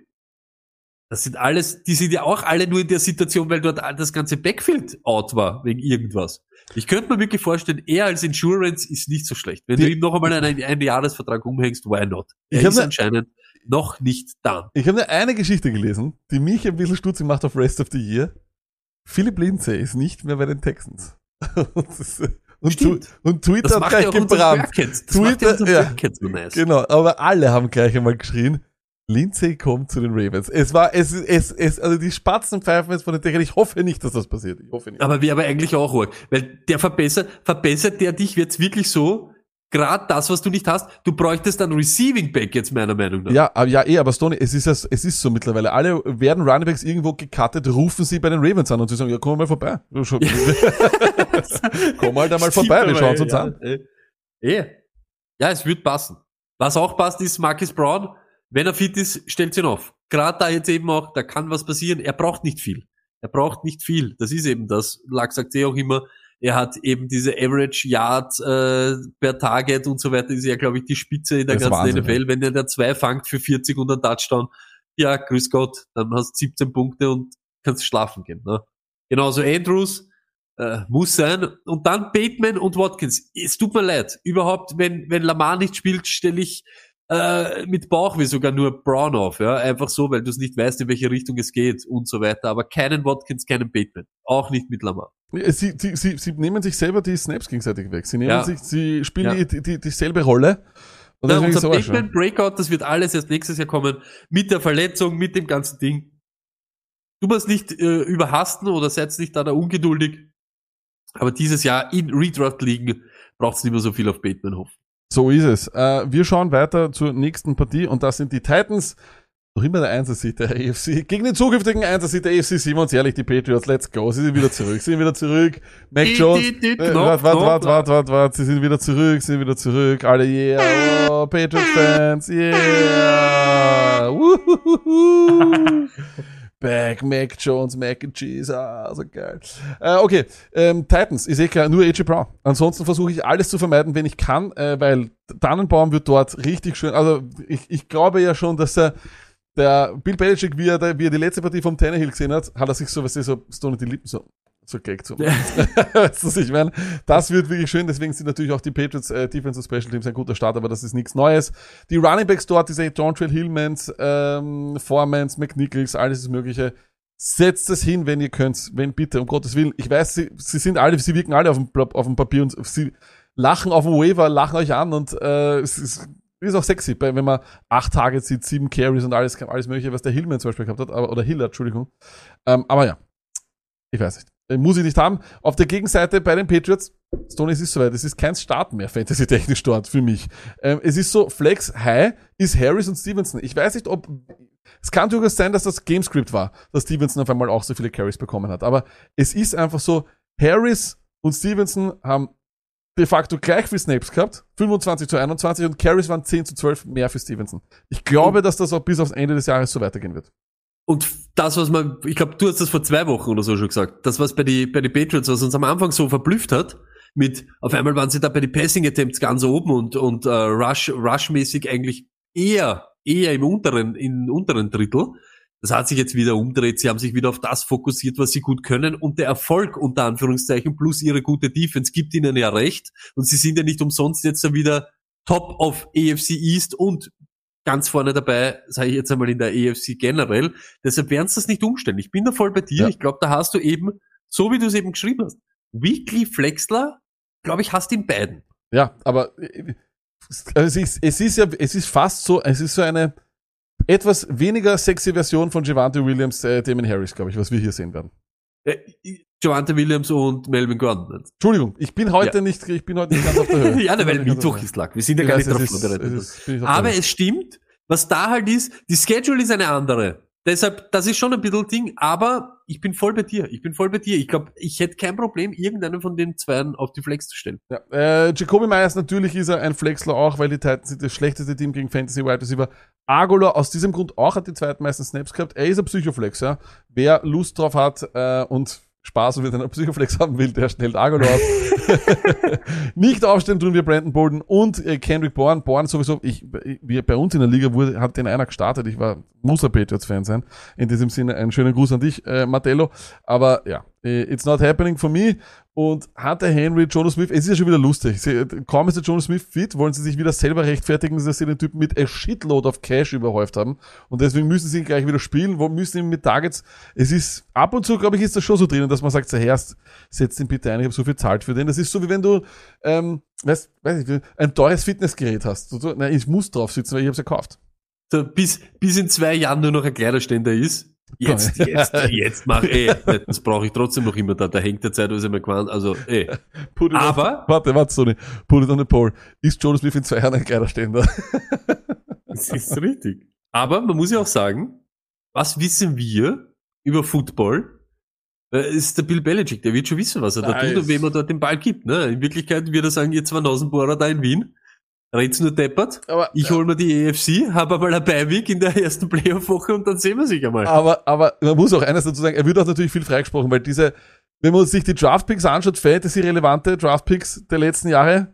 das sind alles, die sind ja auch alle nur in der Situation, weil dort das ganze Backfield out war, wegen irgendwas. Ich könnte mir wirklich vorstellen, er als Insurance ist nicht so schlecht. Wenn Die- du ihm noch einmal einen, einen Jahresvertrag umhängst, why not? Er ist ne- anscheinend noch nicht da. Ich habe nur eine Geschichte gelesen, die mich ein bisschen stutzig macht auf Rest of the Year. Philip Lindsay ist nicht mehr bei den Texans. und, tu, und Twitter Das hat macht gleich gebrannt. Twitter- ja. So nice. Genau, aber alle haben gleich einmal geschrien, Lindsay kommt zu den Ravens. Es war, es, es, es, also die Spatzen pfeifen jetzt von den Dächern. Ich hoffe nicht, dass das passiert. Ich hoffe nicht. Aber wäre aber eigentlich auch arg. Weil der verbessert, verbessert der dich jetzt wirklich so, gerade das, was du nicht hast, du bräuchtest dann Receiving Back jetzt meiner Meinung nach. Ja, ja, eh, aber Stoney, es ist, es ist so mittlerweile. Alle werden Runningbacks irgendwo gecuttet, rufen sie bei den Ravens an und sie sagen, ja, komm mal vorbei. Komm halt einmal Stimmt vorbei, wir schauen uns ja, an. Eh. Eh. Ja, es wird passen. Was auch passt, ist Marcus Brown. Wenn er fit ist, stellt ihn auf. Gerade da jetzt eben auch, da kann was passieren. Er braucht nicht viel. Er braucht nicht viel. Das ist eben das. Lack sagt eh auch immer, er hat eben diese Average Yard äh, per Target und so weiter, ist ja, glaube ich, die Spitze in der Das ganzen Wahnsinn, NFL. Wenn er da zwei fangt für 40 und einen Touchdown, ja, grüß Gott, dann hast du 17 Punkte und kannst schlafen gehen. Ne? Genauso Andrews, äh, muss sein. Und dann Bateman und Watkins. Es tut mir leid. Überhaupt, wenn, wenn Lamar nicht spielt, stelle ich äh, mit Bauchweh sogar nur Brown auf. Ja? Einfach so, weil du es nicht weißt, in welche Richtung es geht und so weiter. Aber keinen Watkins, keinen Bateman. Auch nicht mit Lamar. Sie, sie, sie, sie nehmen sich selber die Snaps gegenseitig weg. Sie nehmen Ja. sich, sie spielen Ja. die, die, dieselbe Rolle. Und ist unser. Batman Breakout, das wird alles erst nächstes Jahr kommen. Mit der Verletzung, mit dem ganzen Ding. Du musst nicht äh, überhasten oder seid nicht da, da ungeduldig. Aber dieses Jahr in Redraft liegen braucht es nicht mehr so viel auf Batman hoffen. So ist es. Äh, wir schauen weiter zur nächsten Partie und das sind die Titans. Noch immer der Einser-Seed der AFC. Gegen den zukünftigen Einser-Seed der AFC, sind wir uns ehrlich, die Patriots, let's go. Sie sind wieder zurück, sie sind wieder zurück. Mac Jones. Äh, Warte, warte, warte, warte, warte, warte. Sie sind wieder zurück, sie sind wieder zurück. Alle yeah. Oh, Patriots-Fans, yeah. Woohoo. Back, Mac Jones, Mac and Cheese, ah, so geil. Äh, okay, ähm, Titans, ist eh klar, nur AJ Brown. Ansonsten versuche ich alles zu vermeiden, wenn ich kann, äh, weil Tannenbaum wird dort richtig schön, also ich, ich glaube ja schon, dass er, der Bill Belichick, wie er, da- wie er die letzte Partie vom Tannehill gesehen hat, hat er sich so, was so, Stone die Lippen so, so gag so. weißt du, was ich meine? Das wird wirklich schön, deswegen sind natürlich auch die Patriots äh, Defense und Special Teams ein guter Start, aber das ist nichts Neues. Die Running Backs dort, diese Dontrell Hillmans, ähm, Formans, McNichols, alles ist mögliche. Setzt es hin, wenn ihr könnt, wenn bitte, um Gottes Willen. Ich weiß, sie, sie sind alle, sie wirken alle auf dem, auf dem Papier und sie lachen auf dem Waiver, lachen euch an und äh, es ist, ist auch sexy, wenn man acht Targets sieht, sieben Carries und alles, alles mögliche, was der Hillman zum Beispiel gehabt hat, oder Hiller, Entschuldigung. Ähm, aber ja, ich weiß nicht. Äh, Muss ich nicht haben. Auf der Gegenseite bei den Patriots, Stone, es ist soweit, es ist kein Start mehr, fantasy-technisch dort für mich. Ähm, es ist so, Flex High ist Harris und Stevenson. Ich weiß nicht, ob, es kann durchaus sein, dass das Gamescript war, dass Stevenson auf einmal auch so viele Carries bekommen hat. Aber es ist einfach so, Harris und Stevenson haben de facto gleich viel Snaps gehabt, 25 zu 21 und Carries waren 10 zu 12 mehr für Stevenson. Ich glaube, dass das auch bis aufs Ende des Jahres so weitergehen wird. Und das, was man, ich glaube, du hast das vor zwei Wochen oder so schon gesagt, das, was bei die, bei die Patriots, was uns am Anfang so verblüfft hat, mit, auf einmal waren sie da bei den Passing Attempts ganz oben und, und äh, Rush, Rush-mäßig eigentlich eher, eher im unteren, im unteren Drittel. Das hat sich jetzt wieder umdreht. Sie haben sich wieder auf das fokussiert, was sie gut können. Und der Erfolg, unter Anführungszeichen, plus ihre gute Defense gibt ihnen ja recht. Und sie sind ja nicht umsonst jetzt wieder Top of AFC East und ganz vorne dabei, sage ich jetzt einmal in der AFC generell. Deshalb werden sie das nicht umstellen. Ich bin da voll bei dir. Ja. Ich glaube, da hast du eben, so wie du es eben geschrieben hast, Weekly Flexler, glaube ich, hast in beiden. Ja, aber äh, also es, ist, es ist ja, es ist fast so, es ist so eine etwas weniger sexy Version von Javante Williams, äh, Damon Harris, glaube ich, was wir hier sehen werden. Äh, Javante Williams und Melvin Gordon. Entschuldigung, ich bin heute nicht, ich bin heute nicht ganz auf der Höhe. ja, ne, weil Mittwoch ist lag. Wir sind ja Ich gar weiß, nicht drauf vorbereitet. Aber es stimmt, was da halt ist, die Schedule ist eine andere. Deshalb, das ist schon ein bisschen Ding, aber ich bin voll bei dir. Ich bin voll bei dir. Ich glaube, ich hätte kein Problem, irgendeinen von den Zweien auf die Flex zu stellen. Ja, äh, Jacoby Myers, natürlich ist er ein Flexler auch, weil die Titans sind das schlechteste Team gegen Fantasy Wide Receiver. Agola aus diesem Grund auch hat die zweitmeisten Snaps gehabt. Er ist ein Psychoflex, ja. Wer Lust drauf hat äh, und Spaß und mit einer Psychoflex haben will, der stellt Agola aus. Nicht aufstellen tun wir Brandon Bolden und äh, Kendrick Bourne. Bourne sowieso, ich, wie bei uns in der Liga wurde, hat den einer gestartet. Ich war, muss ein Patriots-Fan sein. In diesem Sinne einen schönen Gruß an dich, äh, Martello. Aber ja, it's not happening for me. Und Hunter Henry, Jonas Smith, es ist ja schon wieder lustig. Kaum ist der Jonas Smith fit, wollen sie sich wieder selber rechtfertigen, dass sie den Typen mit a shitload of Cash überhäuft haben. Und deswegen müssen sie ihn gleich wieder spielen, wo müssen ihn mit Targets. Es ist, ab und zu, glaube ich, ist das schon so drinnen, dass man sagt, zuerst, setz den bitte ein, ich habe so viel zahlt für den. Das ist so, wie wenn du, ähm, weißt, weiß ich, ein teures Fitnessgerät hast. Nein, ich muss drauf sitzen, weil ich habe es ja gekauft. So, bis, bis in zwei Jahren nur noch ein Kleiderständer ist. Jetzt, jetzt, jetzt mach eh. Das brauche ich trotzdem noch immer da. Da hängt der zeitweise mal gewandt. Also, eh. Aber- warte, warte, Sony. Put it on the poll. Ist Jonas Smith in zwei Jahren ein geiler Ständer? Das ist richtig. Aber man muss ja auch sagen, was wissen wir über Football? Äh, ist der Bill Belichick, der wird schon wissen, was er da Nice. tut und wem er dort den Ball gibt. Ne? In Wirklichkeit wird er sagen, ihr zwei Nasenbohrer da in Wien, red's nur deppert. Aber, Ich hol mir die EFC, habe einmal ein Beiweg in der ersten Playoff-Woche und dann sehen wir sich einmal. Aber, aber man muss auch eines dazu sagen, er wird auch natürlich viel freigesprochen, weil diese, wenn man sich die Draftpicks anschaut, Fantasy-relevante Draftpicks der letzten Jahre,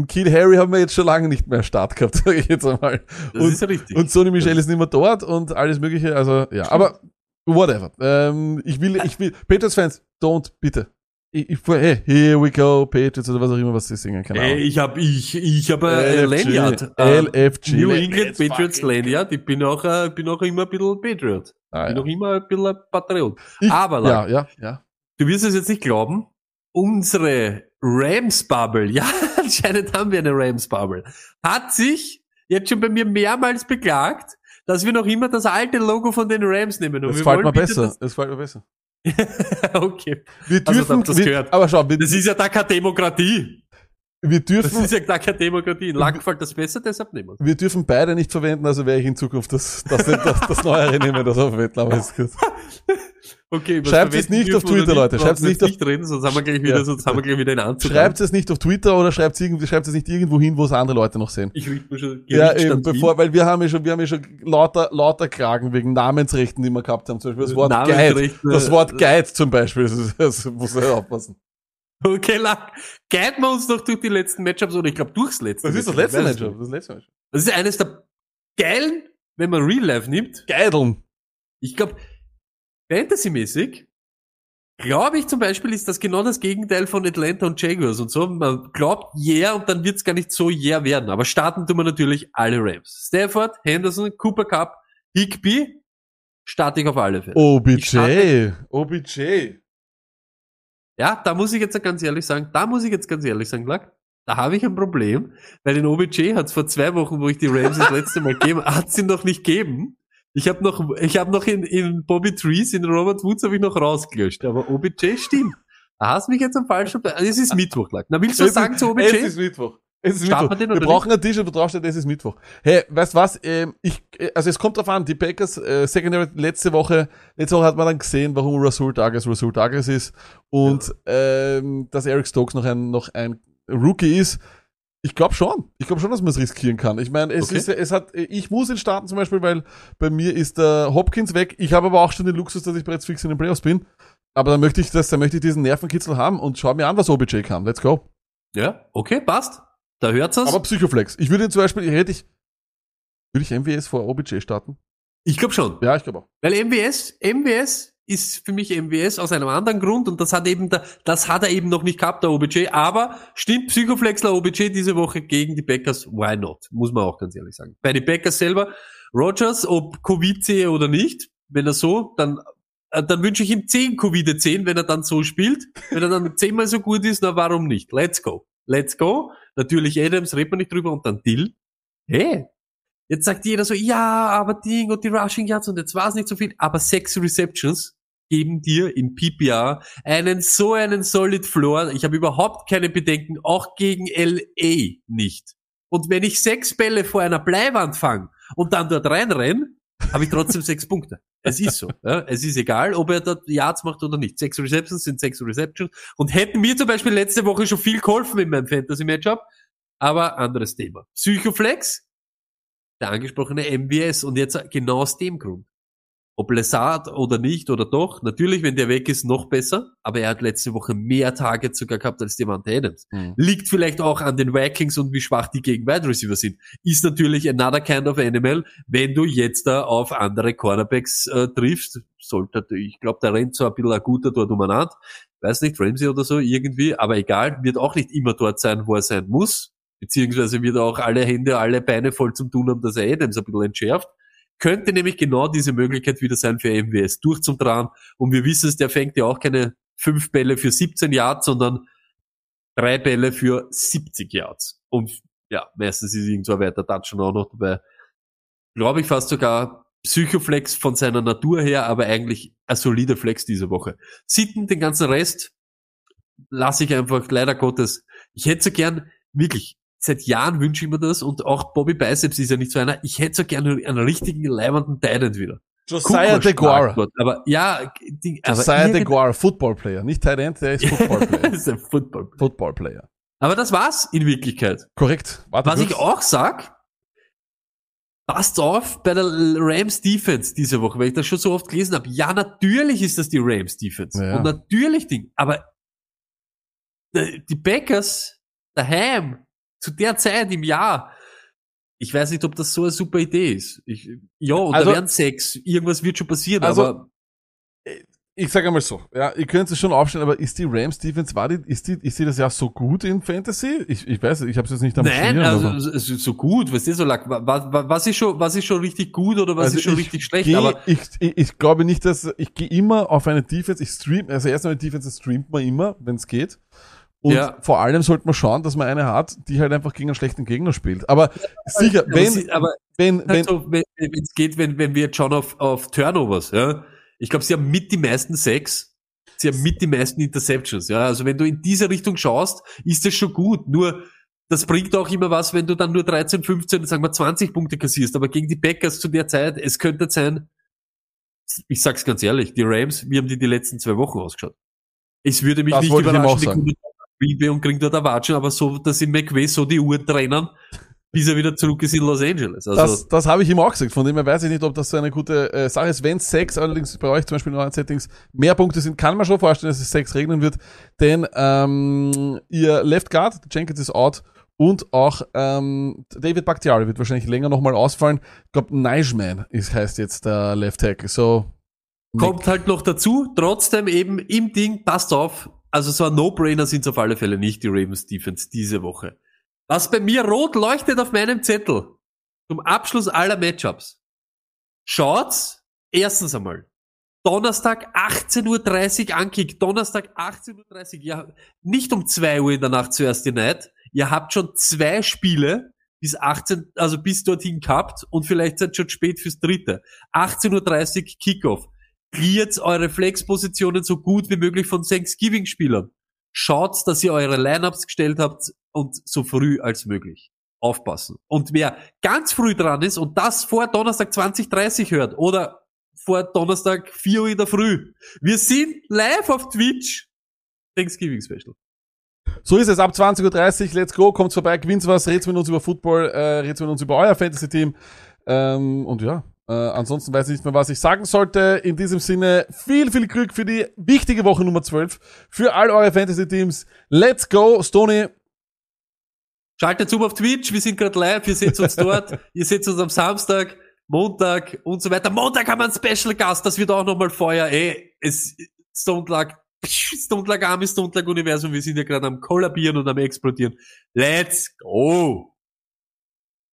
und Kid Harry haben wir jetzt schon lange nicht mehr Start gehabt, sage ich jetzt einmal. Das und, ist richtig. und Sony Michel ist nicht mehr dort und alles mögliche, also ja, aber whatever. Ähm, ich will, ich will, Patriots-Fans, don't, bitte. Ich, hey, here we go, Patriots oder was auch immer, was sie singen, keine Ey, Ahnung. ich habe ich, ich hab äh, Lanyard. Äh, LFG. New England Patriots Lanyard. Ich bin auch, äh, bin auch immer ein bisschen Patriot. Ah, bin ja. auch immer ein bisschen ein Patriot. Ich- Aber, ja, ja, ja. du wirst es jetzt nicht glauben, unsere Rams-Bubble, ja, anscheinend haben wir eine Rams-Bubble, hat sich jetzt schon bei mir mehrmals beklagt, dass wir noch immer das alte Logo von den Rams nehmen. Und Das wir fällt mir bitte besser. Das fällt mir besser. Das okay. Wir Also, dürfen, habt ihr's wir, gehört. aber schau, wir, Das ist ja da keine Demokratie. wir Das dürfen, ist ja da keine Demokratie. In Lang gefällt das besser, deshalb nehmen wir wir dürfen beide nicht verwenden, also werde ich in Zukunft das, das, das, das Neuere nehmen, das auf Wetten, aber ist gut. Okay, Schreibt es nicht auf Twitter, Leute. Schreibt's wir nicht auf- nicht reden, sonst haben wir gleich wieder, Ja. sonst haben wir gleich wieder einen Anzug. Schreibt es nicht auf Twitter oder schreibt es irgendwie, schreibt es nicht irgendwo hin, wo es andere Leute noch sehen. Ich richte mir schon Ja, eben, bevor, weil wir haben ja schon, wir haben ja schon lauter, lauter Klagen wegen Namensrechten, die wir gehabt haben. Zum Beispiel das Wort Guide. Das Wort Guide zum Beispiel. Das, muss man aufpassen. Okay, Lack. Guiden wir uns doch durch die letzten Matchups oder ich glaube durchs letzte. Das ist das letzte Matchup. Das letzte Matchup. Das ist eines der geilen, wenn man Real Life nimmt. Geideln. Ich glaube, Fantasy-mäßig, glaube ich zum Beispiel, ist das genau das Gegenteil von Atlanta und Jaguars und so. Man glaubt yeah und dann wird es gar nicht so yeah werden. Aber starten tun wir natürlich alle Rams. Stafford, Henderson, Cooper Cup, Higby, starte ich auf alle Fälle. OBJ. OBJ. Ja, da muss ich jetzt ganz ehrlich sagen, da muss ich jetzt ganz ehrlich sagen, Lack, da habe ich ein Problem, weil den OBJ hat es vor zwei Wochen, wo ich die Rams das letzte Mal gegeben, hat sie noch nicht gegeben. Ich habe noch, ich habe noch in, in Bobby Trees, in Robert Woods habe ich noch rausgelöscht, aber OBJ stimmt. Da hast du mich jetzt am falschen, Be- es ist Mittwoch, Lack. Na, willst du was Es sagen zu Es OBJ? ist Mittwoch. Es ist Starten Mittwoch. wir Wir brauchen ein T-Shirt, wo draufsteht, es ist Mittwoch. Hey, weißt was? Ähm, ich, äh, also es kommt drauf an, die Packers äh, Secondary letzte Woche, letzte Woche hat man dann gesehen, warum Rasul Douglas Rasul Douglas ist und ähm, dass Eric Stokes noch ein, noch ein Rookie ist. Ich glaube schon. Ich glaube schon, dass man es riskieren kann. Ich meine, es Okay. ist, es hat, ich muss ihn starten zum Beispiel, weil bei mir ist der Hopkins weg. Ich habe aber auch schon den Luxus, dass ich bereits fix in den Playoffs bin. Aber dann möchte ich das, dann möchte ich diesen Nervenkitzel haben und schau mir an, was OBJ kann. Let's go. Ja, okay, passt. Da hört's es. Aber Psychoflex. Ich würde ihn zum Beispiel, hätte ich, würde ich MWS vor OBJ starten? ich glaube schon. Ja, ich glaube auch. Weil MWS, MWS ist für mich MWS aus einem anderen Grund und das hat eben, da, das hat er eben noch nicht gehabt, der OBJ, aber stimmt Psychoflexler OBJ diese Woche gegen die Packers, why not? Muss man auch ganz ehrlich sagen. Bei den Packers selber, Rogers, ob Covid sehe oder nicht, wenn er so, dann, äh, dann wünsche ich ihm 10 Covid 10, wenn er dann so spielt. Wenn er dann zehnmal so gut ist, na warum nicht? Let's go. Let's go. Natürlich Adams, redet man nicht drüber und dann Dill. Hey, Jetzt sagt jeder so, ja, aber Ding und die Rushing Yards und jetzt war es nicht so viel, aber sechs Receptions geben dir im PPR einen so einen solid Floor. Ich habe überhaupt keine Bedenken, auch gegen LA nicht. Und wenn ich sechs Bälle vor einer Bleiwand fange und dann dort reinrenne, habe ich trotzdem sechs Punkte. Es ist so. Ja? Es ist egal, ob er dort Yards macht oder nicht. Sechs Receptions sind sechs Receptions und hätten mir zum Beispiel letzte Woche schon viel geholfen in meinem Fantasy-Matchup. Aber anderes Thema. Psychoflex, der angesprochene MWS und jetzt genau aus dem Grund. Ob Lessard oder nicht oder doch, natürlich, wenn der weg ist, noch besser, aber er hat letzte Woche mehr Targets sogar gehabt als Devante Adams. Mhm. Liegt vielleicht auch an den Vikings und wie schwach die gegen Wide Receiver sind. Ist natürlich another kind of animal, wenn du jetzt da auf andere Cornerbacks äh, triffst. Sollte, ich glaube, da rennt so ein bisschen ein guter dort umeinander. Weiß nicht, Ramsey oder so, irgendwie, aber egal, wird auch nicht immer dort sein, wo er sein muss beziehungsweise wird auch alle Hände, alle Beine voll zum tun haben, dass er Adams ein bisschen entschärft. Könnte nämlich genau diese Möglichkeit wieder sein für MWS durchzutragen. Und wir wissen es, der fängt ja auch keine fünf Bälle für 17 Yards, sondern drei Bälle für 70 Yards. Und ja, meistens ist irgend so ein weiter Touchdown auch noch dabei. Glaube ich fast sogar Psychoflex von seiner Natur her, aber eigentlich ein solider Flex diese Woche. Sitten, den ganzen Rest lasse ich einfach leider Gottes. Ich hätte so gern, wirklich, seit Jahren wünsche ich mir das und auch Bobby Biceps ist ja nicht so einer. Ich hätte so gerne einen richtigen leibenden Titan wieder. Josiah DeGuara. Aber ja, die, aber Josiah DeGuara, Football Player. Nicht Tight End, der ist Football Player. Ist ein Football. Football Player. Aber das war's in Wirklichkeit. Korrekt. Warte Was ich auch sag, passt auf bei der Rams Defense diese Woche, weil ich das schon so oft gelesen habe. Ja, natürlich ist das die Rams Defense. Ja. Und natürlich Ding. Aber die die Packers daheim zu der Zeit im Jahr, ich weiß nicht, ob das so eine super Idee ist. Ich, ja, und Also- da werden sechs. Irgendwas wird schon passieren, Also- aber ich sage einmal so, ja, ihr könnt es schon aufstellen, aber ist die Rams Defense, war die, ist die, ist die das Jahr so gut in Fantasy? Ich, ich weiß, ich habe es jetzt nicht am Nein, Schirm, also aber- so gut, weißt du, so lag, was, was ist schon, was ist schon richtig gut oder was Also ist schon ich richtig schlecht, geh, aber ich, ich, ich glaube nicht, dass ich gehe immer auf eine Defense, ich stream, also erst eine Defense streamt man immer, wenn es geht. Und Ja. vor allem sollte man schauen, dass man eine hat, die halt einfach gegen einen schlechten Gegner spielt. Aber sicher, aber wenn, sie- aber wenn, wenn, so, wenn es geht, wenn, wenn wir jetzt schauen auf, auf Turnovers, ja. Ich glaube, sie haben mit die meisten Sacks, sie haben mit die meisten Interceptions, ja. Also wenn du in diese Richtung schaust, ist das schon gut. Nur, das bringt auch immer was, wenn du dann nur 13, 15, sagen wir 20 Punkte kassierst. Aber gegen die Packers zu der Zeit, es könnte sein, ich sag's ganz ehrlich, die Rams, wie haben die die letzten zwei Wochen ausgeschaut? Es würde mich Das nicht überraschen, die kommen Liebe und kriegen dort Erwatschen, aber so, dass sie McVay so die Uhr trennen, bis er wieder zurück ist in Los Angeles. Also, das, das habe ich ihm auch gesagt. Von dem her weiß ich nicht, ob das so eine gute äh, Sache ist. Wenn sechs allerdings bei euch zum Beispiel in euren Settings mehr Punkte sind, kann man schon vorstellen, dass es sechs regnen wird. Denn ähm, ihr Left Guard, Jenkins ist out und auch ähm, David Bakhtiari wird wahrscheinlich länger nochmal ausfallen. Ich glaube, Nijman ist, heißt jetzt der Left Tackle. So kommt halt noch dazu, trotzdem eben im Ding, passt auf, also so ein No-Brainer sind auf alle Fälle nicht die Ravens Defense diese Woche. Was bei mir rot leuchtet auf meinem Zettel, zum Abschluss aller Matchups. Schaut's, erstens einmal, Donnerstag 18.30 Uhr Ankick, Donnerstag 18.30 Uhr, ja, nicht um 2 Uhr in der Nacht zuerst die Night, ihr habt schon zwei Spiele bis 18, also bis dorthin gehabt und vielleicht seid schon spät fürs dritte. 18.30 Uhr Kickoff. Cleart eure Flexpositionen so gut wie möglich von Thanksgiving-Spielern. Schaut, dass ihr eure Lineups gestellt habt und so früh als möglich. Aufpassen. Und wer ganz früh dran ist und das vor Donnerstag 2030 hört oder vor Donnerstag 4 Uhr in der Früh. Wir sind live auf Twitch. Thanksgiving Special. So ist es, ab 20.30 Uhr, let's go, kommt vorbei, gewinnt was, redet mit uns über Football, äh, redet mit uns über euer Fantasy-Team. Ähm, und ja, äh, ansonsten weiß ich nicht mehr, was ich sagen sollte. In diesem Sinne, viel, viel Glück für die wichtige Woche Nummer 12, für all eure Fantasy-Teams. Let's go, Stoney. Schaltet zu auf Twitch, wir sind gerade live, ihr seht uns dort, ihr seht uns am Samstag, Montag und so weiter. Montag haben wir einen Special Gast, das wird auch nochmal Feuer. Ey, es Stone Luck, Stone Luck Army, Stone Luck Universum, wir sind ja gerade am kollabieren und am explodieren. Let's go!